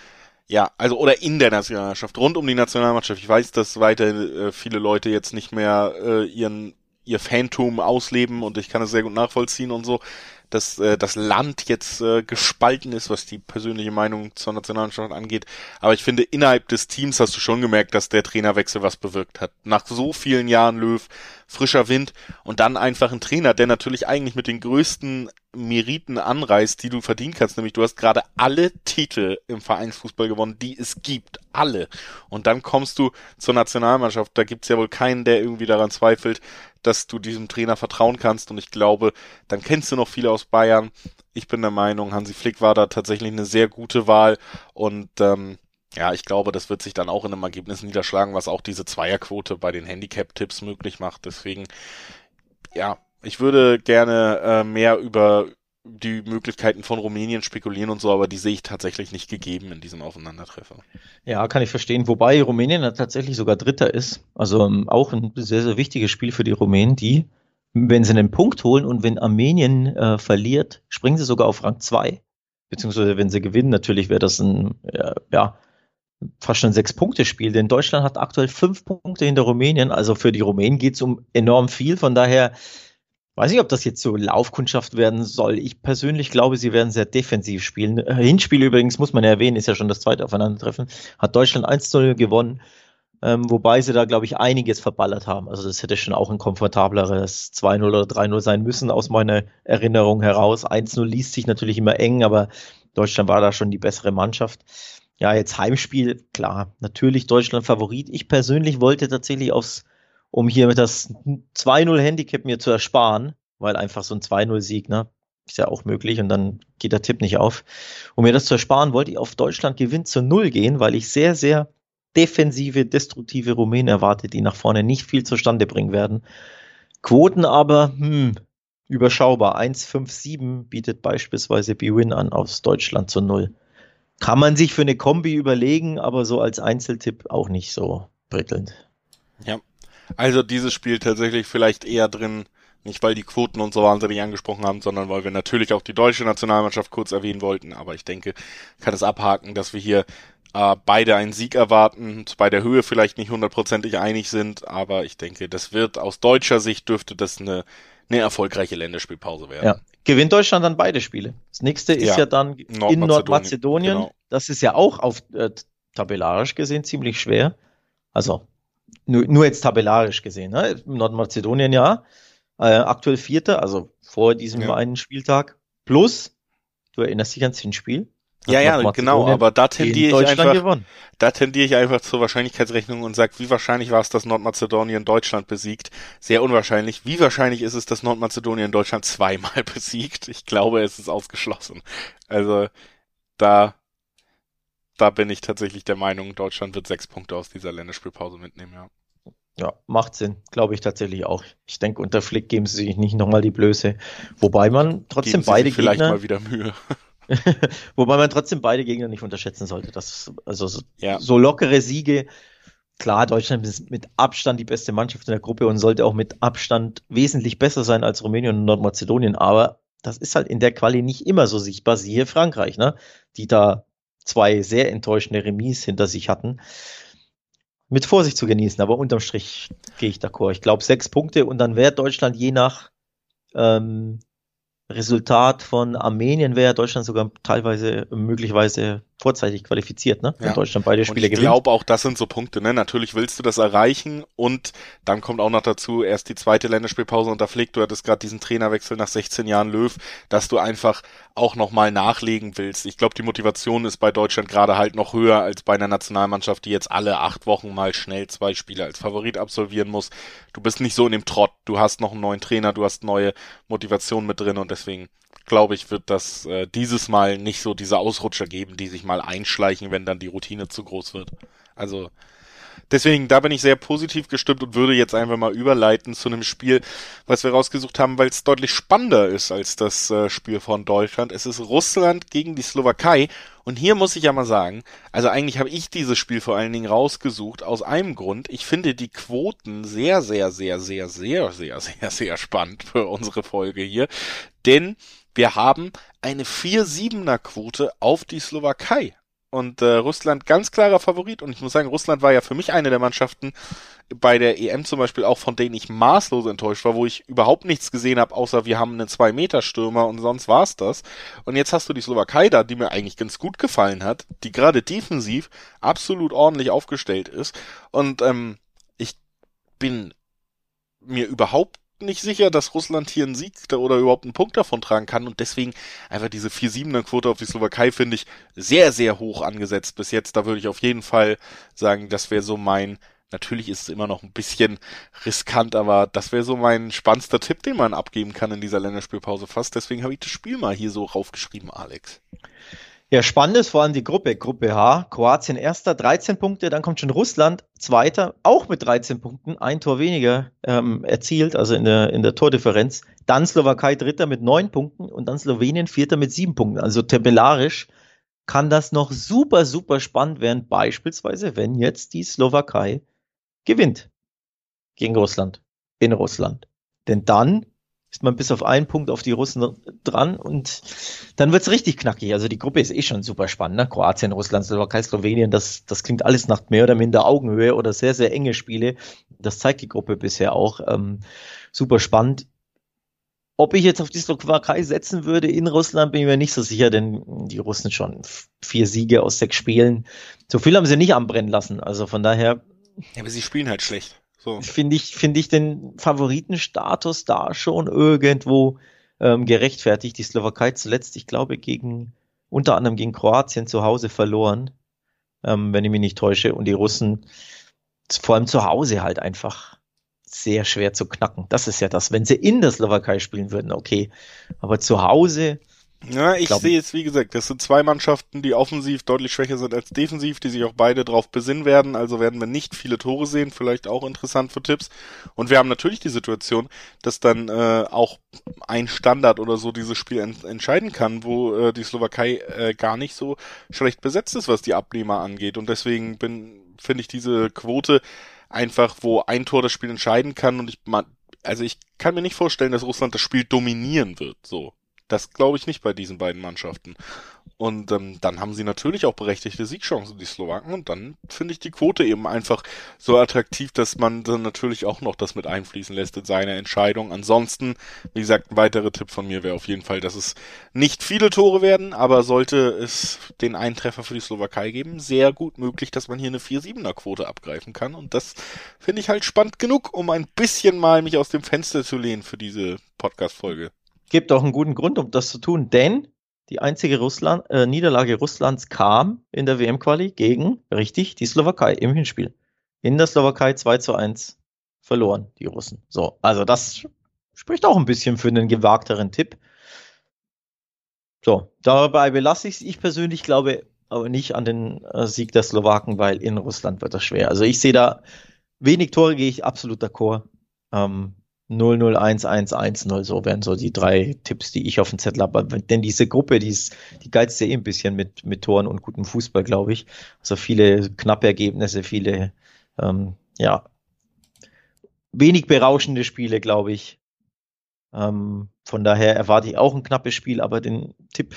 ja, also oder in der Nationalmannschaft, rund um die Nationalmannschaft. Ich weiß, dass weiter äh, viele Leute jetzt nicht mehr äh, ihren ihr Phantom ausleben und ich kann es sehr gut nachvollziehen und so, dass äh, das Land jetzt äh, gespalten ist, was die persönliche Meinung zur Nationalmannschaft angeht. Aber ich finde, innerhalb des Teams hast du schon gemerkt, dass der Trainerwechsel was bewirkt hat. Nach so vielen Jahren Löw, frischer Wind und dann einfach ein Trainer, der natürlich eigentlich mit den größten Meriten anreißt, die du verdienen kannst, nämlich du hast gerade alle Titel im Vereinsfußball gewonnen, die es gibt. Alle. Und dann kommst du zur Nationalmannschaft. Da gibt's ja wohl keinen, der irgendwie daran zweifelt, dass du diesem Trainer vertrauen kannst. Und ich glaube, dann kennst du noch viele aus Bayern. Ich bin der Meinung, Hansi Flick war da tatsächlich eine sehr gute Wahl. Und ähm, ja, ich glaube, das wird sich dann auch in einem Ergebnis niederschlagen, was auch diese Zweierquote bei den Handicap-Tipps möglich macht. Deswegen, ja, ich würde gerne äh, mehr über die Möglichkeiten von Rumänien spekulieren und so, aber die sehe ich tatsächlich nicht gegeben in diesem Aufeinandertreffer. Ja, kann ich verstehen. Wobei Rumänien tatsächlich sogar Dritter ist. Also ähm, auch ein sehr, sehr wichtiges Spiel für die Rumänen, die, wenn sie einen Punkt holen und wenn Armenien äh, verliert, springen sie sogar auf Rang 2. Beziehungsweise wenn sie gewinnen, natürlich wäre das ein, äh, ja, fast schon sechs Punkte Spiel, denn Deutschland hat aktuell fünf Punkte hinter Rumänien. Also für die Rumänen geht es um enorm viel. Von daher weiß nicht, ob das jetzt so Laufkundschaft werden soll. Ich persönlich glaube, sie werden sehr defensiv spielen. Äh, Hinspiel übrigens, muss man erwähnen, ist ja schon das zweite Aufeinandertreffen. Hat Deutschland 1 0 gewonnen. Ähm, wobei sie da, glaube ich, einiges verballert haben. Also das hätte schon auch ein komfortableres 2-0 oder 3-0 sein müssen, aus meiner Erinnerung heraus. 1-0 liest sich natürlich immer eng, aber Deutschland war da schon die bessere Mannschaft. Ja, jetzt Heimspiel, klar, natürlich Deutschland Favorit. Ich persönlich wollte tatsächlich aufs, um hier mit das 2-0 Handicap mir zu ersparen, weil einfach so ein 2-0-Sieg, ne, ist ja auch möglich und dann geht der Tipp nicht auf. Um mir das zu ersparen, wollte ich auf Deutschland gewinnt zu Null gehen, weil ich sehr, sehr defensive, destruktive Rumänen erwarte, die nach vorne nicht viel zustande bringen werden. Quoten aber, hm, überschaubar. 1,57 bietet beispielsweise B-Win an aus Deutschland zu Null. Kann man sich für eine Kombi überlegen, aber so als Einzeltipp auch nicht so prickelnd. Ja. Also dieses Spiel tatsächlich vielleicht eher drin, nicht weil die Quoten uns so wahnsinnig angesprochen haben, sondern weil wir natürlich auch die deutsche Nationalmannschaft kurz erwähnen wollten. Aber ich denke, kann es abhaken, dass wir hier äh, beide einen Sieg erwarten, bei der Höhe vielleicht nicht hundertprozentig einig sind, aber ich denke, das wird aus deutscher Sicht dürfte das eine, eine erfolgreiche Länderspielpause werden. Ja, gewinnt Deutschland dann beide Spiele. Das nächste ist ja, ja dann Nordmazedonien. in Nordmazedonien. Genau. Das ist ja auch auf äh, tabellarisch gesehen ziemlich schwer. Also nur, nur jetzt tabellarisch gesehen. Ne? Nordmazedonien ja. Äh, aktuell Vierter, also vor diesem ja. einen Spieltag. Plus, du erinnerst dich ans Hinspiel, ja, ja, genau, aber da tendiere ich einfach, gewonnen. da tendiere ich einfach zur Wahrscheinlichkeitsrechnung und sage, wie wahrscheinlich war es, dass Nordmazedonien Deutschland besiegt? Sehr unwahrscheinlich. Wie wahrscheinlich ist es, dass Nordmazedonien Deutschland zweimal besiegt? Ich glaube, es ist ausgeschlossen. Also, da, da bin ich tatsächlich der Meinung, Deutschland wird sechs Punkte aus dieser Länderspielpause mitnehmen, ja. Ja, macht Sinn, glaube ich tatsächlich auch. Ich denke, unter Flick geben sie sich nicht nochmal die Blöße. Wobei man trotzdem geben beide vielleicht Gegner, mal wieder Mühe. Wobei man trotzdem beide Gegner nicht unterschätzen sollte. Das, also so, ja. so lockere Siege. Klar, Deutschland ist mit Abstand die beste Mannschaft in der Gruppe und sollte auch mit Abstand wesentlich besser sein als Rumänien und Nordmazedonien. Aber das ist halt in der Quali nicht immer so sichtbar. Siehe Frankreich, ne? Die da zwei sehr enttäuschende Remis hinter sich hatten. Mit Vorsicht zu genießen, aber unterm Strich gehe ich d'accord. Ich glaube sechs Punkte und dann wäre Deutschland je nach ähm, Resultat von Armenien wäre Deutschland sogar teilweise möglicherweise vorzeitig qualifiziert, ne? Wenn ja. Deutschland beide Spiele gewinnt. Ich glaube auch, das sind so Punkte, ne? Natürlich willst du das erreichen und dann kommt auch noch dazu erst die zweite Länderspielpause unter Flick. Du hattest gerade diesen Trainerwechsel nach 16 Jahren Löw, dass du einfach auch nochmal nachlegen willst. Ich glaube, die Motivation ist bei Deutschland gerade halt noch höher als bei einer Nationalmannschaft, die jetzt alle acht Wochen mal schnell zwei Spiele als Favorit absolvieren muss. Du bist nicht so in dem Trott. Du hast noch einen neuen Trainer, du hast neue Motivation mit drin und deswegen glaube ich, wird das äh, dieses Mal nicht so diese Ausrutscher geben, die sich mal einschleichen, wenn dann die Routine zu groß wird. Also deswegen, da bin ich sehr positiv gestimmt und würde jetzt einfach mal überleiten zu einem Spiel, was wir rausgesucht haben, weil es deutlich spannender ist als das äh, Spiel von Deutschland. Es ist Russland gegen die Slowakei. Und hier muss ich ja mal sagen, also eigentlich habe ich dieses Spiel vor allen Dingen rausgesucht aus einem Grund. Ich finde die Quoten sehr, sehr, sehr, sehr, sehr, sehr, sehr, sehr spannend für unsere Folge hier. Denn wir haben eine 4-7er Quote auf die Slowakei. Und äh, Russland ganz klarer Favorit. Und ich muss sagen, Russland war ja für mich eine der Mannschaften bei der EM zum Beispiel auch, von denen ich maßlos enttäuscht war, wo ich überhaupt nichts gesehen habe, außer wir haben einen 2-Meter-Stürmer und sonst war's das. Und jetzt hast du die Slowakei da, die mir eigentlich ganz gut gefallen hat, die gerade defensiv absolut ordentlich aufgestellt ist. Und ähm, ich bin mir überhaupt nicht sicher, dass Russland hier einen Sieg oder überhaupt einen Punkt davon tragen kann und deswegen einfach diese 4-7er Quote auf die Slowakei finde ich sehr, sehr hoch angesetzt bis jetzt. Da würde ich auf jeden Fall sagen, das wäre so mein Natürlich ist es immer noch ein bisschen riskant, aber das wäre so mein spannendster Tipp, den man abgeben kann in dieser Länderspielpause fast. Deswegen habe ich das Spiel mal hier so raufgeschrieben, Alex. Ja, spannend ist vor allem die Gruppe. Gruppe H, Kroatien erster, 13 Punkte, dann kommt schon Russland, zweiter, auch mit 13 Punkten, ein Tor weniger ähm, erzielt, also in der, in der Tordifferenz. Dann Slowakei dritter mit neun Punkten und dann Slowenien vierter mit sieben Punkten. Also tabellarisch kann das noch super, super spannend werden, beispielsweise wenn jetzt die Slowakei gewinnt gegen Russland, in Russland. Denn dann ist man bis auf einen Punkt auf die Russen dran und dann wird's richtig knackig. Also die Gruppe ist eh schon super spannend. Ne? Kroatien, Russland, Slowakei, Slowenien, das, das klingt alles nach mehr oder minder Augenhöhe oder sehr, sehr enge Spiele. Das zeigt die Gruppe bisher auch. Ähm, super spannend. Ob ich jetzt auf die Slowakei setzen würde in Russland, bin ich mir nicht so sicher, denn die Russen schon vier Siege aus sechs Spielen. So viel haben sie nicht anbrennen lassen. Also von daher. Ja, aber sie spielen halt schlecht. So. Finde ich, finde ich den Favoritenstatus da schon irgendwo ähm, gerechtfertigt. Die Slowakei zuletzt, ich glaube, gegen, unter anderem gegen Kroatien zu Hause verloren, ähm, wenn ich mich nicht täusche. Und die Russen, vor allem zu Hause halt einfach sehr schwer zu knacken. Das ist ja das. Wenn sie in der Slowakei spielen würden, okay. Aber zu Hause, ja, ich sehe jetzt, wie gesagt, das sind zwei Mannschaften, die offensiv deutlich schwächer sind als defensiv, die sich auch beide drauf besinnen werden. Also werden wir nicht viele Tore sehen, vielleicht auch interessant für Tipps. Und wir haben natürlich die Situation, dass dann äh, auch ein Standard oder so dieses Spiel ent entscheiden kann, wo äh, die Slowakei äh, gar nicht so schlecht besetzt ist, was die Abnehmer angeht. Und deswegen bin, finde ich diese Quote einfach, wo ein Tor das Spiel entscheiden kann. Und ich, also ich kann mir nicht vorstellen, dass Russland das Spiel dominieren wird. So. Das glaube ich nicht bei diesen beiden Mannschaften. Und ähm, dann haben sie natürlich auch berechtigte Siegchancen, die Slowaken. Und dann finde ich die Quote eben einfach so attraktiv, dass man dann natürlich auch noch das mit einfließen lässt in seine Entscheidung. Ansonsten, wie gesagt, ein weiterer Tipp von mir wäre auf jeden Fall, dass es nicht viele Tore werden, aber sollte es den Eintreffer für die Slowakei geben, sehr gut möglich, dass man hier eine 4-7er Quote abgreifen kann. Und das finde ich halt spannend genug, um ein bisschen mal mich aus dem Fenster zu lehnen für diese Podcast-Folge gibt auch einen guten Grund, um das zu tun, denn die einzige Russland, äh, Niederlage Russlands kam in der WM-Quali gegen, richtig, die Slowakei im Hinspiel. In der Slowakei 2 zu 1 verloren, die Russen. So, also das spricht auch ein bisschen für einen gewagteren Tipp. So, dabei belasse ich es. Ich persönlich glaube aber nicht an den äh, Sieg der Slowaken, weil in Russland wird das schwer. Also ich sehe da wenig Tore, gehe ich absolut d'accord. Ähm, 0011110, so wären so die drei Tipps, die ich auf dem Zettel habe. Denn diese Gruppe, die ist, die geizt ja eh ein bisschen mit, mit Toren und gutem Fußball, glaube ich. Also viele knappe Ergebnisse, viele, ähm, ja, wenig berauschende Spiele, glaube ich. Ähm, von daher erwarte ich auch ein knappes Spiel, aber den Tipp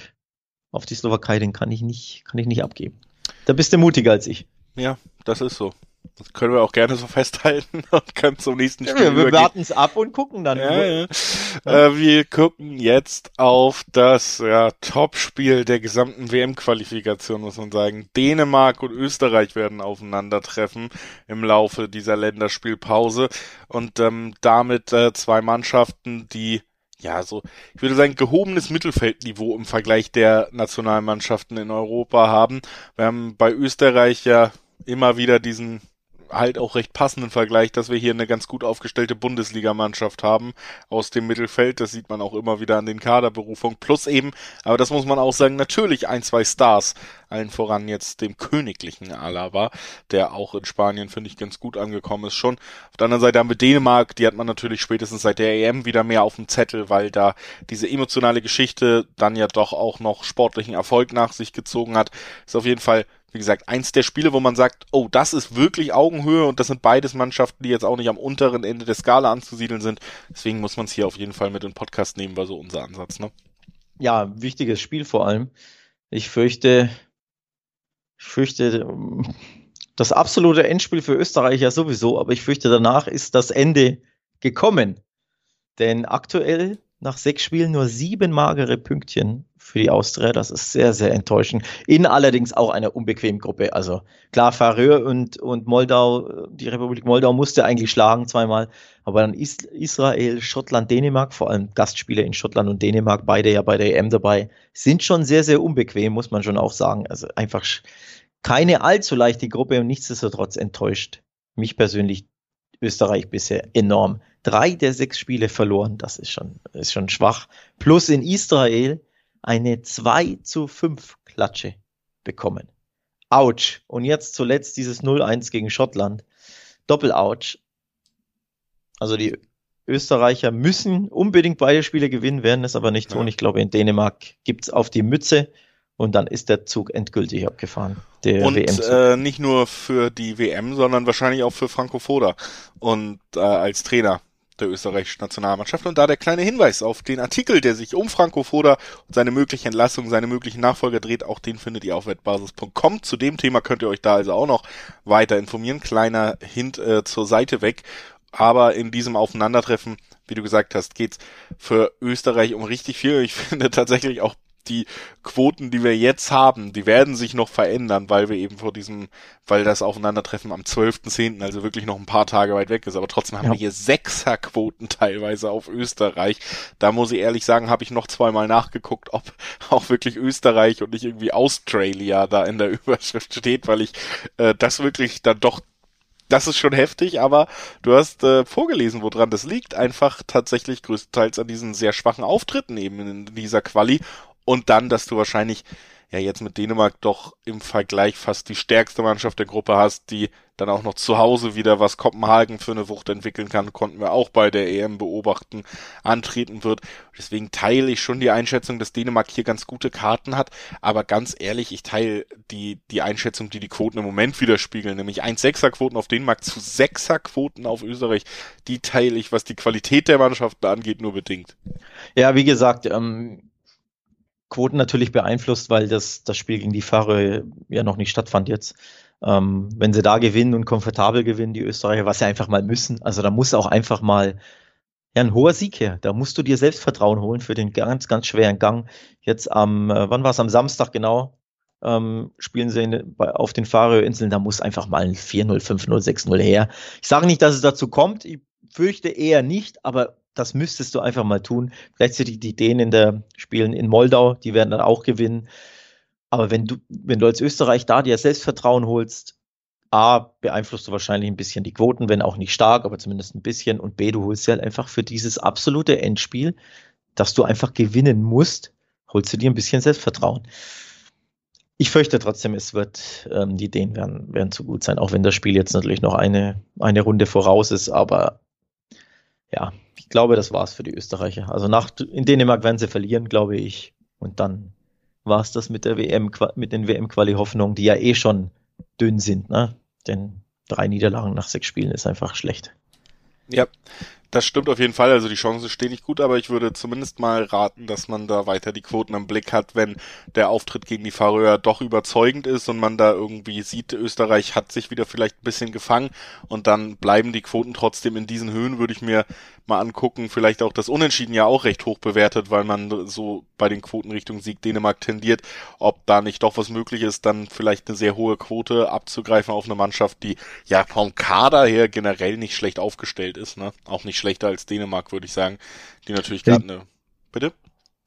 auf die Slowakei, den kann ich nicht, kann ich nicht abgeben. Da bist du mutiger als ich. Ja, das ist so. Das können wir auch gerne so festhalten und können zum nächsten Spiel ja, Wir warten es ab und gucken dann. Ja, ja. Äh, wir gucken jetzt auf das ja, Topspiel der gesamten WM-Qualifikation, muss man sagen. Dänemark und Österreich werden aufeinandertreffen im Laufe dieser Länderspielpause und ähm, damit äh, zwei Mannschaften, die ja, so, ich würde sagen, gehobenes Mittelfeldniveau im Vergleich der Nationalmannschaften in Europa haben. Wir haben bei Österreich ja immer wieder diesen halt auch recht passenden Vergleich, dass wir hier eine ganz gut aufgestellte Bundesligamannschaft haben aus dem Mittelfeld. Das sieht man auch immer wieder an den Kaderberufungen. Plus eben, aber das muss man auch sagen, natürlich ein, zwei Stars. Allen voran jetzt dem königlichen Alaba, der auch in Spanien, finde ich, ganz gut angekommen ist schon. Auf der anderen Seite haben wir Dänemark, die hat man natürlich spätestens seit der EM wieder mehr auf dem Zettel, weil da diese emotionale Geschichte dann ja doch auch noch sportlichen Erfolg nach sich gezogen hat. Ist auf jeden Fall wie gesagt, eins der Spiele, wo man sagt, oh, das ist wirklich Augenhöhe und das sind beides Mannschaften, die jetzt auch nicht am unteren Ende der Skala anzusiedeln sind. Deswegen muss man es hier auf jeden Fall mit in den Podcast nehmen, war so unser Ansatz, ne? Ja, wichtiges Spiel vor allem. Ich fürchte, ich fürchte, das absolute Endspiel für Österreich ja sowieso, aber ich fürchte, danach ist das Ende gekommen. Denn aktuell nach sechs Spielen nur sieben magere Pünktchen für die Austria. Das ist sehr, sehr enttäuschend. In allerdings auch einer unbequemen Gruppe. Also klar, Färöer und, und Moldau, die Republik Moldau musste eigentlich schlagen zweimal. Aber dann Israel, Schottland, Dänemark, vor allem Gastspieler in Schottland und Dänemark, beide ja bei der EM dabei, sind schon sehr, sehr unbequem, muss man schon auch sagen. Also einfach keine allzu leichte Gruppe und nichtsdestotrotz enttäuscht mich persönlich Österreich bisher enorm. Drei der sechs Spiele verloren, das ist schon, ist schon schwach. Plus in Israel eine 2 zu 5 Klatsche bekommen. Autsch. Und jetzt zuletzt dieses 0-1 gegen Schottland. Doppel-Ouch. Also die Österreicher müssen unbedingt beide Spiele gewinnen, werden es aber nicht tun. Ja. Ich glaube, in Dänemark gibt's auf die Mütze und dann ist der Zug endgültig abgefahren. Der und äh, nicht nur für die WM, sondern wahrscheinlich auch für Franco Foda und äh, als Trainer der österreichischen Nationalmannschaft. Und da der kleine Hinweis auf den Artikel, der sich um Franco Foda und seine mögliche Entlassung, seine möglichen Nachfolger dreht, auch den findet ihr auf wettbasis.com. Zu dem Thema könnt ihr euch da also auch noch weiter informieren. Kleiner Hint äh, zur Seite weg. Aber in diesem Aufeinandertreffen, wie du gesagt hast, geht's für Österreich um richtig viel. Ich finde tatsächlich auch die Quoten, die wir jetzt haben, die werden sich noch verändern, weil wir eben vor diesem, weil das Aufeinandertreffen am 12.10., also wirklich noch ein paar Tage weit weg ist. Aber trotzdem haben ja. wir hier Sechserquoten teilweise auf Österreich. Da muss ich ehrlich sagen, habe ich noch zweimal nachgeguckt, ob auch wirklich Österreich und nicht irgendwie Australia da in der Überschrift steht, weil ich äh, das wirklich dann doch das ist schon heftig, aber du hast äh, vorgelesen, woran das liegt. Einfach tatsächlich größtenteils an diesen sehr schwachen Auftritten eben in dieser Quali und dann, dass du wahrscheinlich ja jetzt mit Dänemark doch im Vergleich fast die stärkste Mannschaft der Gruppe hast, die dann auch noch zu Hause wieder, was Kopenhagen für eine Wucht entwickeln kann, konnten wir auch bei der EM beobachten, antreten wird. Deswegen teile ich schon die Einschätzung, dass Dänemark hier ganz gute Karten hat, aber ganz ehrlich, ich teile die, die Einschätzung, die die Quoten im Moment widerspiegeln, nämlich 1-6er-Quoten auf Dänemark zu 6er-Quoten auf Österreich, die teile ich, was die Qualität der Mannschaften angeht, nur bedingt. Ja, wie gesagt, ähm Quoten natürlich beeinflusst, weil das, das Spiel gegen die Fahrer ja noch nicht stattfand jetzt. Ähm, wenn sie da gewinnen und komfortabel gewinnen, die Österreicher, was sie einfach mal müssen. Also da muss auch einfach mal ja, ein hoher Sieg her. Da musst du dir Selbstvertrauen holen für den ganz, ganz schweren Gang. Jetzt am, äh, wann war es am Samstag genau? Ähm, spielen sie in, bei, auf den Färöerinseln, da muss einfach mal ein 4-0, 5-0, 6-0 her. Ich sage nicht, dass es dazu kommt, ich fürchte eher nicht, aber das müsstest du einfach mal tun. Gleichzeitig die Dänen in der spielen in Moldau, die werden dann auch gewinnen. Aber wenn du, wenn du als Österreich da dir Selbstvertrauen holst, A, beeinflusst du wahrscheinlich ein bisschen die Quoten, wenn auch nicht stark, aber zumindest ein bisschen. Und B, du holst dir halt einfach für dieses absolute Endspiel, dass du einfach gewinnen musst, holst du dir ein bisschen Selbstvertrauen. Ich fürchte trotzdem, es wird, ähm, die Dänen werden, werden zu gut sein, auch wenn das Spiel jetzt natürlich noch eine, eine Runde voraus ist, aber ja, ich glaube, das war's für die Österreicher. Also nach, in Dänemark werden sie verlieren, glaube ich. Und dann war es das mit der WM, mit den WM-Quali-Hoffnungen, die ja eh schon dünn sind, ne? Denn drei Niederlagen nach sechs Spielen ist einfach schlecht. Ja, das stimmt auf jeden Fall. Also die Chance steht nicht gut, aber ich würde zumindest mal raten, dass man da weiter die Quoten im Blick hat, wenn der Auftritt gegen die Färöer doch überzeugend ist und man da irgendwie sieht, Österreich hat sich wieder vielleicht ein bisschen gefangen und dann bleiben die Quoten trotzdem in diesen Höhen, würde ich mir mal angucken. Vielleicht auch das Unentschieden ja auch recht hoch bewertet, weil man so bei den Quoten Richtung Sieg Dänemark tendiert. Ob da nicht doch was möglich ist, dann vielleicht eine sehr hohe Quote abzugreifen auf eine Mannschaft, die ja vom Kader her generell nicht schlecht aufgestellt ist, ne? Auch nicht schlechter als Dänemark, würde ich sagen. Die natürlich gerade eine. Bitte?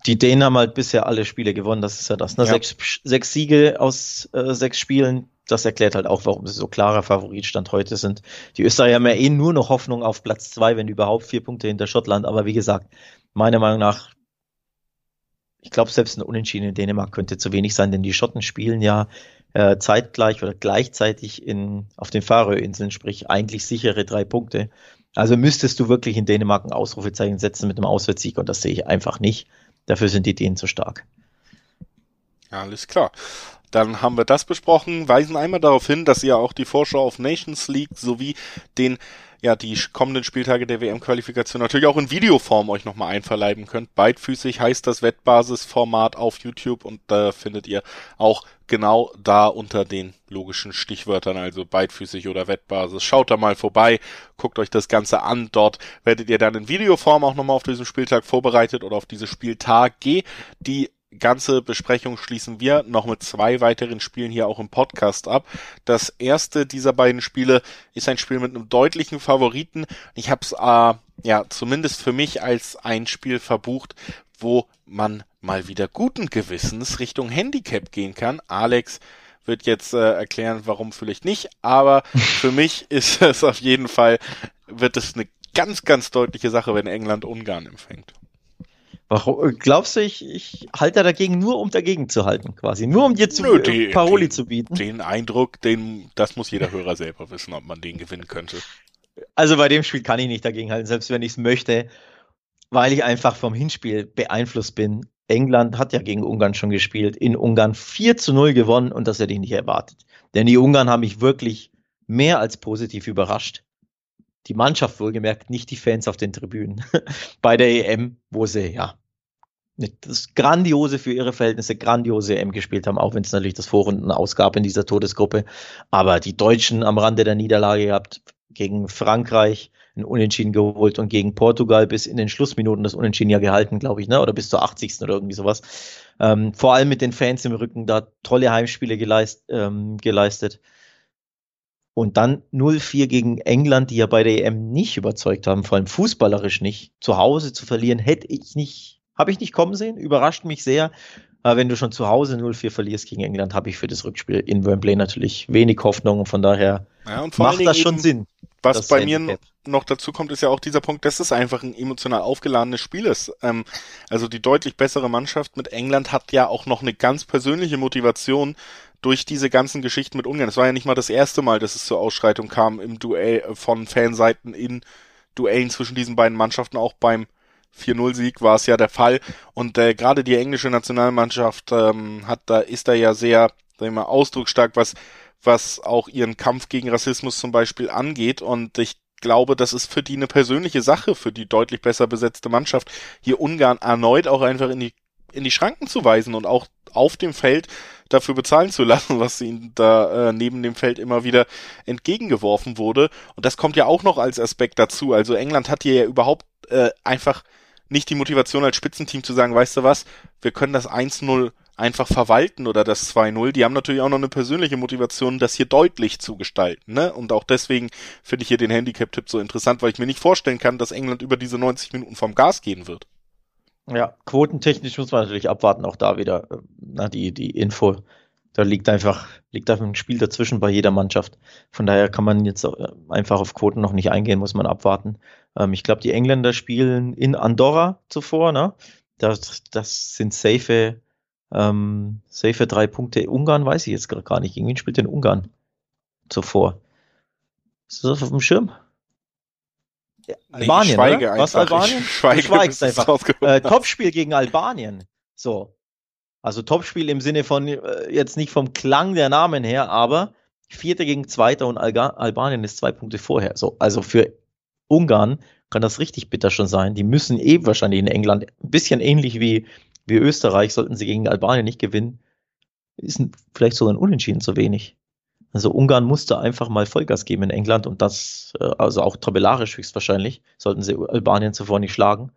Die Dänen haben halt bisher alle Spiele gewonnen, das ist ja das. Ne? Ja. Sechs, sechs Siege aus äh, sechs Spielen, das erklärt halt auch, warum sie so klarer Favoritstand heute sind. Die Österreicher haben ja eh nur noch Hoffnung auf Platz zwei, wenn überhaupt vier Punkte hinter Schottland. Aber wie gesagt, meiner Meinung nach, ich glaube, selbst ein Unentschieden in Dänemark könnte zu wenig sein, denn die Schotten spielen ja äh, zeitgleich oder gleichzeitig in, auf den Färöerinseln, sprich eigentlich sichere drei Punkte. Also müsstest du wirklich in Dänemark ein Ausrufezeichen setzen mit einem Auswärtssieg und das sehe ich einfach nicht. Dafür sind die Dänen zu stark. Alles klar. Dann haben wir das besprochen, weisen einmal darauf hin, dass ihr auch die Vorschau auf Nations League sowie den ja die kommenden Spieltage der WM-Qualifikation natürlich auch in Videoform euch nochmal einverleiben könnt. Beidfüßig heißt das Wettbasisformat auf YouTube und da findet ihr auch genau da unter den logischen Stichwörtern, also beidfüßig oder Wettbasis. Schaut da mal vorbei, guckt euch das Ganze an. Dort werdet ihr dann in Videoform auch nochmal auf diesen Spieltag vorbereitet oder auf diese Spieltage. Die ganze Besprechung schließen wir noch mit zwei weiteren Spielen hier auch im Podcast ab. Das erste dieser beiden Spiele ist ein Spiel mit einem deutlichen Favoriten. Ich habe es äh, ja zumindest für mich als ein Spiel verbucht, wo man mal wieder guten Gewissens Richtung Handicap gehen kann. Alex wird jetzt äh, erklären, warum vielleicht nicht, aber für mich ist es auf jeden Fall, wird es eine ganz, ganz deutliche Sache, wenn England Ungarn empfängt. Warum, glaubst du, ich, ich halte dagegen nur, um dagegen zu halten, quasi? Nur um dir zu, Nö, die, Paroli den, zu bieten? Den Eindruck, den, das muss jeder Hörer selber wissen, ob man den gewinnen könnte. Also bei dem Spiel kann ich nicht dagegen halten, selbst wenn ich es möchte, weil ich einfach vom Hinspiel beeinflusst bin. England hat ja gegen Ungarn schon gespielt, in Ungarn 4 zu 0 gewonnen und das hätte ich nicht erwartet. Denn die Ungarn haben mich wirklich mehr als positiv überrascht die Mannschaft wohlgemerkt, nicht die Fans auf den Tribünen bei der EM, wo sie ja das grandiose für ihre Verhältnisse, grandiose EM gespielt haben, auch wenn es natürlich das Vorrunden ausgab in dieser Todesgruppe. Aber die Deutschen am Rande der Niederlage gehabt, gegen Frankreich ein Unentschieden geholt und gegen Portugal bis in den Schlussminuten das Unentschieden ja gehalten, glaube ich, ne? oder bis zur 80. oder irgendwie sowas. Ähm, vor allem mit den Fans im Rücken da tolle Heimspiele geleist, ähm, geleistet. Und dann 0-4 gegen England, die ja bei der EM nicht überzeugt haben, vor allem fußballerisch nicht. Zu Hause zu verlieren, hätte ich nicht, habe ich nicht kommen sehen, überrascht mich sehr. Aber wenn du schon zu Hause 0-4 verlierst gegen England, habe ich für das Rückspiel in Wembley natürlich wenig Hoffnung. Von daher ja, macht das schon Sinn. Was bei Handicap. mir noch dazu kommt, ist ja auch dieser Punkt, dass es einfach ein emotional aufgeladenes Spiel ist. Ähm, also die deutlich bessere Mannschaft mit England hat ja auch noch eine ganz persönliche Motivation, durch diese ganzen Geschichten mit Ungarn. Es war ja nicht mal das erste Mal, dass es zur Ausschreitung kam im Duell äh, von Fanseiten in Duellen zwischen diesen beiden Mannschaften. Auch beim 4-0-Sieg war es ja der Fall. Und äh, gerade die englische Nationalmannschaft ähm, hat da ist da ja sehr, sag ich mal, ausdrucksstark, was was auch ihren Kampf gegen Rassismus zum Beispiel angeht. Und ich glaube, das ist für die eine persönliche Sache, für die deutlich besser besetzte Mannschaft, hier Ungarn erneut auch einfach in die in die Schranken zu weisen und auch auf dem Feld dafür bezahlen zu lassen, was ihnen da äh, neben dem Feld immer wieder entgegengeworfen wurde. Und das kommt ja auch noch als Aspekt dazu. Also England hat hier ja überhaupt äh, einfach nicht die Motivation als Spitzenteam zu sagen, weißt du was, wir können das 1-0 einfach verwalten oder das 2-0. Die haben natürlich auch noch eine persönliche Motivation, das hier deutlich zu gestalten. Ne? Und auch deswegen finde ich hier den Handicap-Tipp so interessant, weil ich mir nicht vorstellen kann, dass England über diese 90 Minuten vom Gas gehen wird. Ja, quotentechnisch muss man natürlich abwarten, auch da wieder, äh, na, die, die Info. Da liegt einfach, liegt einfach ein Spiel dazwischen bei jeder Mannschaft. Von daher kann man jetzt äh, einfach auf Quoten noch nicht eingehen, muss man abwarten. Ähm, ich glaube, die Engländer spielen in Andorra zuvor, ne? Das, das sind safe, ähm, safe drei Punkte. Ungarn weiß ich jetzt gar nicht. Irgendwie spielt in Ungarn zuvor. Ist das auf dem Schirm? Albanien, schweige oder? Was Albanien? Ich schweige, du schweigst einfach. Äh, Topspiel gegen Albanien. So. Also Topspiel im Sinne von, äh, jetzt nicht vom Klang der Namen her, aber Vierter gegen Zweiter und Alga Albanien ist zwei Punkte vorher. So, also für Ungarn kann das richtig bitter schon sein. Die müssen eben eh wahrscheinlich in England ein bisschen ähnlich wie, wie Österreich, sollten sie gegen Albanien nicht gewinnen, ist vielleicht sogar ein Unentschieden zu wenig. Also Ungarn musste einfach mal Vollgas geben in England und das, äh, also auch tabellarisch höchstwahrscheinlich, sollten sie Albanien zuvor nicht schlagen.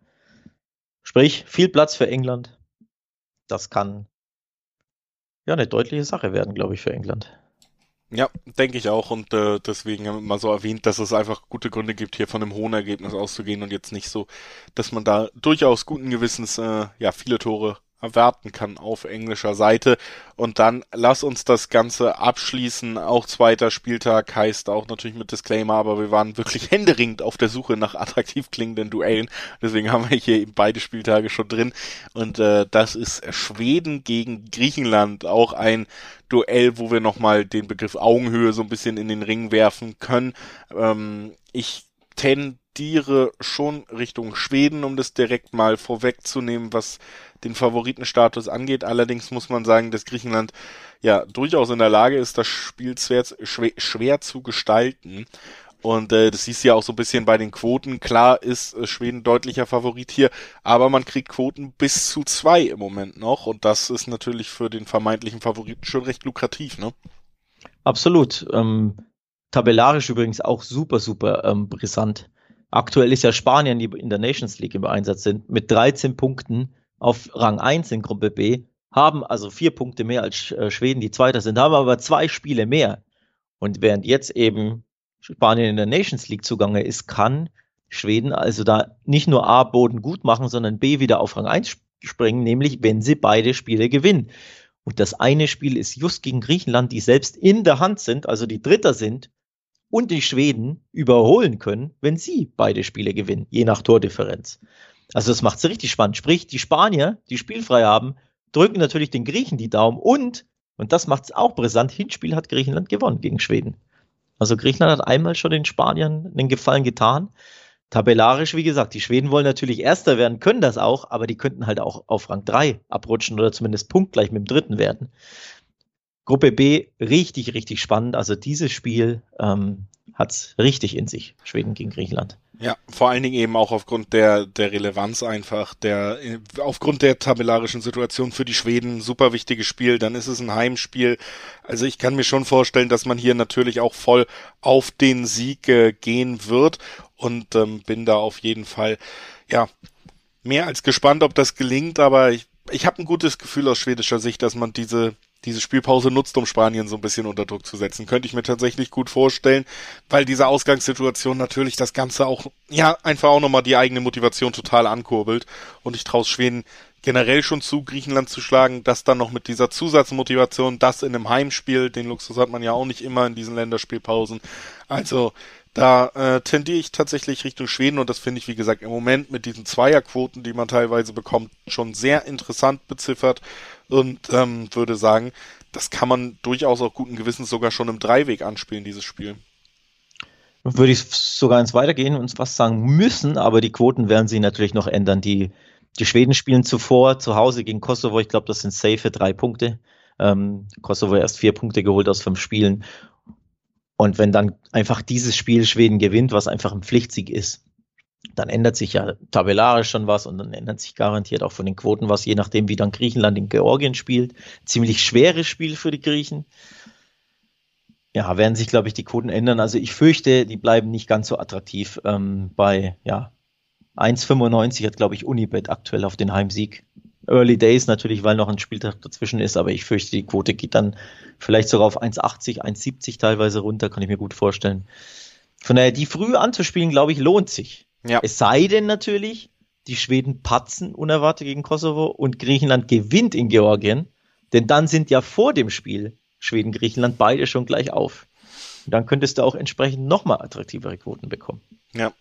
Sprich, viel Platz für England. Das kann ja eine deutliche Sache werden, glaube ich, für England. Ja, denke ich auch und äh, deswegen haben wir mal so erwähnt, dass es einfach gute Gründe gibt, hier von einem hohen Ergebnis auszugehen und jetzt nicht so, dass man da durchaus guten Gewissens äh, ja viele Tore erwarten kann auf englischer Seite. Und dann lass uns das Ganze abschließen. Auch zweiter Spieltag heißt auch natürlich mit Disclaimer, aber wir waren wirklich händeringend auf der Suche nach attraktiv klingenden Duellen. Deswegen haben wir hier eben beide Spieltage schon drin. Und äh, das ist Schweden gegen Griechenland. Auch ein Duell, wo wir nochmal den Begriff Augenhöhe so ein bisschen in den Ring werfen können. Ähm, ich tendiere schon Richtung Schweden, um das direkt mal vorwegzunehmen, was den Favoritenstatus angeht. Allerdings muss man sagen, dass Griechenland ja durchaus in der Lage ist, das Spiel schwer, schwer zu gestalten. Und äh, das siehst du ja auch so ein bisschen bei den Quoten. Klar ist äh, Schweden deutlicher Favorit hier, aber man kriegt Quoten bis zu zwei im Moment noch. Und das ist natürlich für den vermeintlichen Favoriten schon recht lukrativ, ne? Absolut. Ähm, tabellarisch übrigens auch super, super ähm, brisant. Aktuell ist ja Spanien, die in der Nations League im Einsatz sind, mit 13 Punkten auf Rang 1 in Gruppe B, haben also vier Punkte mehr als äh, Schweden, die Zweiter sind, haben aber zwei Spiele mehr. Und während jetzt eben Spanien in der Nations League zugange ist, kann Schweden also da nicht nur A Boden gut machen, sondern B wieder auf Rang 1 springen, nämlich wenn sie beide Spiele gewinnen. Und das eine Spiel ist just gegen Griechenland, die selbst in der Hand sind, also die Dritter sind und die Schweden überholen können, wenn sie beide Spiele gewinnen, je nach Tordifferenz. Also das macht es richtig spannend. Sprich, die Spanier, die spielfrei haben, drücken natürlich den Griechen die Daumen und, und das macht es auch brisant, Hinspiel hat Griechenland gewonnen gegen Schweden. Also Griechenland hat einmal schon den Spaniern den Gefallen getan. Tabellarisch, wie gesagt, die Schweden wollen natürlich Erster werden, können das auch, aber die könnten halt auch auf Rang 3 abrutschen oder zumindest punktgleich mit dem Dritten werden. Gruppe B, richtig, richtig spannend. Also dieses Spiel ähm, hat es richtig in sich, Schweden gegen Griechenland. Ja, vor allen Dingen eben auch aufgrund der, der Relevanz einfach, der, aufgrund der tabellarischen Situation für die Schweden super wichtiges Spiel, dann ist es ein Heimspiel. Also ich kann mir schon vorstellen, dass man hier natürlich auch voll auf den Sieg äh, gehen wird und ähm, bin da auf jeden Fall, ja, mehr als gespannt, ob das gelingt, aber ich, ich habe ein gutes Gefühl aus schwedischer Sicht, dass man diese diese Spielpause nutzt, um Spanien so ein bisschen unter Druck zu setzen. Könnte ich mir tatsächlich gut vorstellen, weil diese Ausgangssituation natürlich das Ganze auch, ja, einfach auch nochmal die eigene Motivation total ankurbelt. Und ich traue Schweden generell schon zu, Griechenland zu schlagen, das dann noch mit dieser Zusatzmotivation, das in einem Heimspiel, den Luxus hat man ja auch nicht immer in diesen Länderspielpausen. Also, da äh, tendiere ich tatsächlich Richtung Schweden und das finde ich, wie gesagt, im Moment mit diesen Zweierquoten, die man teilweise bekommt, schon sehr interessant beziffert und ähm, würde sagen, das kann man durchaus auch guten Gewissens sogar schon im Dreiweg anspielen, dieses Spiel. Würde ich sogar ins Weitergehen und was sagen müssen, aber die Quoten werden sich natürlich noch ändern. Die, die Schweden spielen zuvor zu Hause gegen Kosovo. Ich glaube, das sind safe drei Punkte. Ähm, Kosovo erst vier Punkte geholt aus fünf Spielen. Und wenn dann einfach dieses Spiel Schweden gewinnt, was einfach ein Pflichtsieg ist, dann ändert sich ja tabellarisch schon was und dann ändert sich garantiert auch von den Quoten was, je nachdem, wie dann Griechenland in Georgien spielt. Ziemlich schweres Spiel für die Griechen. Ja, werden sich, glaube ich, die Quoten ändern. Also ich fürchte, die bleiben nicht ganz so attraktiv. Ähm, bei ja, 1,95 hat, glaube ich, Unibet aktuell auf den Heimsieg. Early Days natürlich, weil noch ein Spieltag dazwischen ist, aber ich fürchte, die Quote geht dann vielleicht sogar auf 1,80, 1,70 teilweise runter, kann ich mir gut vorstellen. Von daher, die früh anzuspielen, glaube ich, lohnt sich. Ja. Es sei denn natürlich, die Schweden patzen unerwartet gegen Kosovo und Griechenland gewinnt in Georgien, denn dann sind ja vor dem Spiel Schweden-Griechenland beide schon gleich auf. Und dann könntest du auch entsprechend nochmal attraktivere Quoten bekommen. Ja,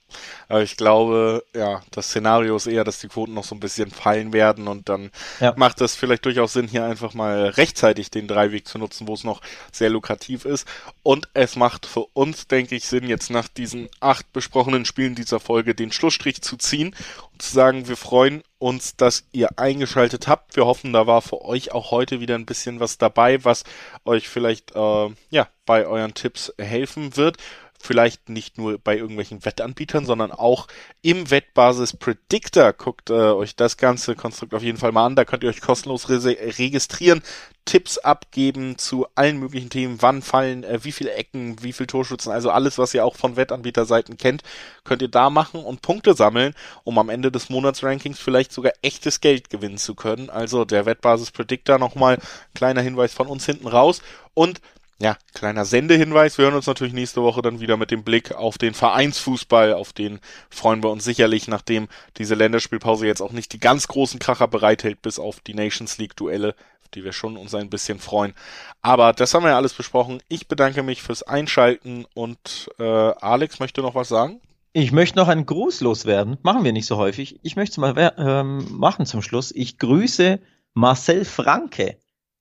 aber ich glaube, ja, das Szenario ist eher, dass die Quoten noch so ein bisschen fallen werden und dann ja. macht es vielleicht durchaus Sinn, hier einfach mal rechtzeitig den Dreiweg zu nutzen, wo es noch sehr lukrativ ist. Und es macht für uns, denke ich, Sinn, jetzt nach diesen acht besprochenen Spielen dieser Folge den Schlussstrich zu ziehen und zu sagen, wir freuen uns, dass ihr eingeschaltet habt. Wir hoffen, da war für euch auch heute wieder ein bisschen was dabei, was euch vielleicht äh, ja bei euren Tipps helfen wird vielleicht nicht nur bei irgendwelchen Wettanbietern, sondern auch im Wettbasis Predictor. Guckt äh, euch das ganze Konstrukt auf jeden Fall mal an. Da könnt ihr euch kostenlos re registrieren, Tipps abgeben zu allen möglichen Themen, wann fallen, äh, wie viele Ecken, wie viel Torschützen, also alles, was ihr auch von Wettanbieterseiten kennt, könnt ihr da machen und Punkte sammeln, um am Ende des Monatsrankings vielleicht sogar echtes Geld gewinnen zu können. Also der Wettbasis Predictor nochmal kleiner Hinweis von uns hinten raus und ja, kleiner Sendehinweis. Wir hören uns natürlich nächste Woche dann wieder mit dem Blick auf den Vereinsfußball. Auf den freuen wir uns sicherlich, nachdem diese Länderspielpause jetzt auch nicht die ganz großen Kracher bereithält, bis auf die Nations League Duelle, auf die wir schon uns ein bisschen freuen. Aber das haben wir ja alles besprochen. Ich bedanke mich fürs Einschalten und äh, Alex möchte noch was sagen? Ich möchte noch einen Gruß loswerden. Machen wir nicht so häufig. Ich möchte es mal ähm, machen zum Schluss. Ich grüße Marcel Franke,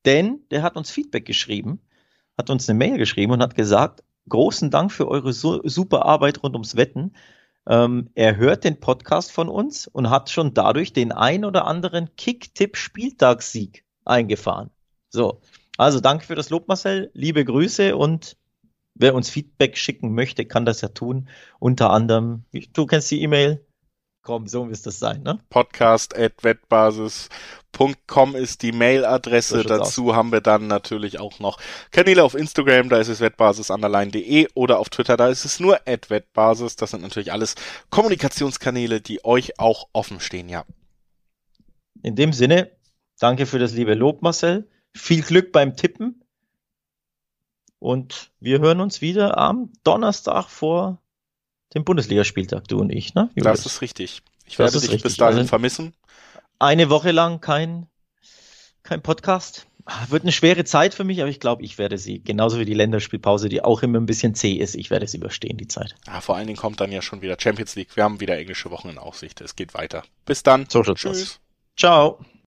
denn der hat uns Feedback geschrieben hat uns eine Mail geschrieben und hat gesagt, großen Dank für eure super Arbeit rund ums Wetten. Ähm, er hört den Podcast von uns und hat schon dadurch den ein oder anderen Kick-Tipp-Spieltagssieg eingefahren. So, also danke für das Lob, Marcel. Liebe Grüße und wer uns Feedback schicken möchte, kann das ja tun. Unter anderem, du kennst die E-Mail. Komm, so müsste es sein, ne? Podcast at wettbasis.com ist die Mailadresse. Dazu aus. haben wir dann natürlich auch noch Kanäle auf Instagram, da ist es wettbasis_de oder auf Twitter, da ist es nur at wettbasis. Das sind natürlich alles Kommunikationskanäle, die euch auch offen stehen, ja. In dem Sinne, danke für das liebe Lob, Marcel. Viel Glück beim Tippen. Und wir hören uns wieder am Donnerstag vor dem Bundesligaspieltag, du und ich, ne? Julius? Das ist richtig. Ich werde dich richtig. bis dahin also vermissen. Eine Woche lang kein, kein Podcast. Wird eine schwere Zeit für mich, aber ich glaube, ich werde sie, genauso wie die Länderspielpause, die auch immer ein bisschen zäh ist, ich werde sie überstehen, die Zeit. Ja, vor allen Dingen kommt dann ja schon wieder Champions League. Wir haben wieder englische Wochen in Aussicht. Es geht weiter. Bis dann. So Tschüss. Ciao.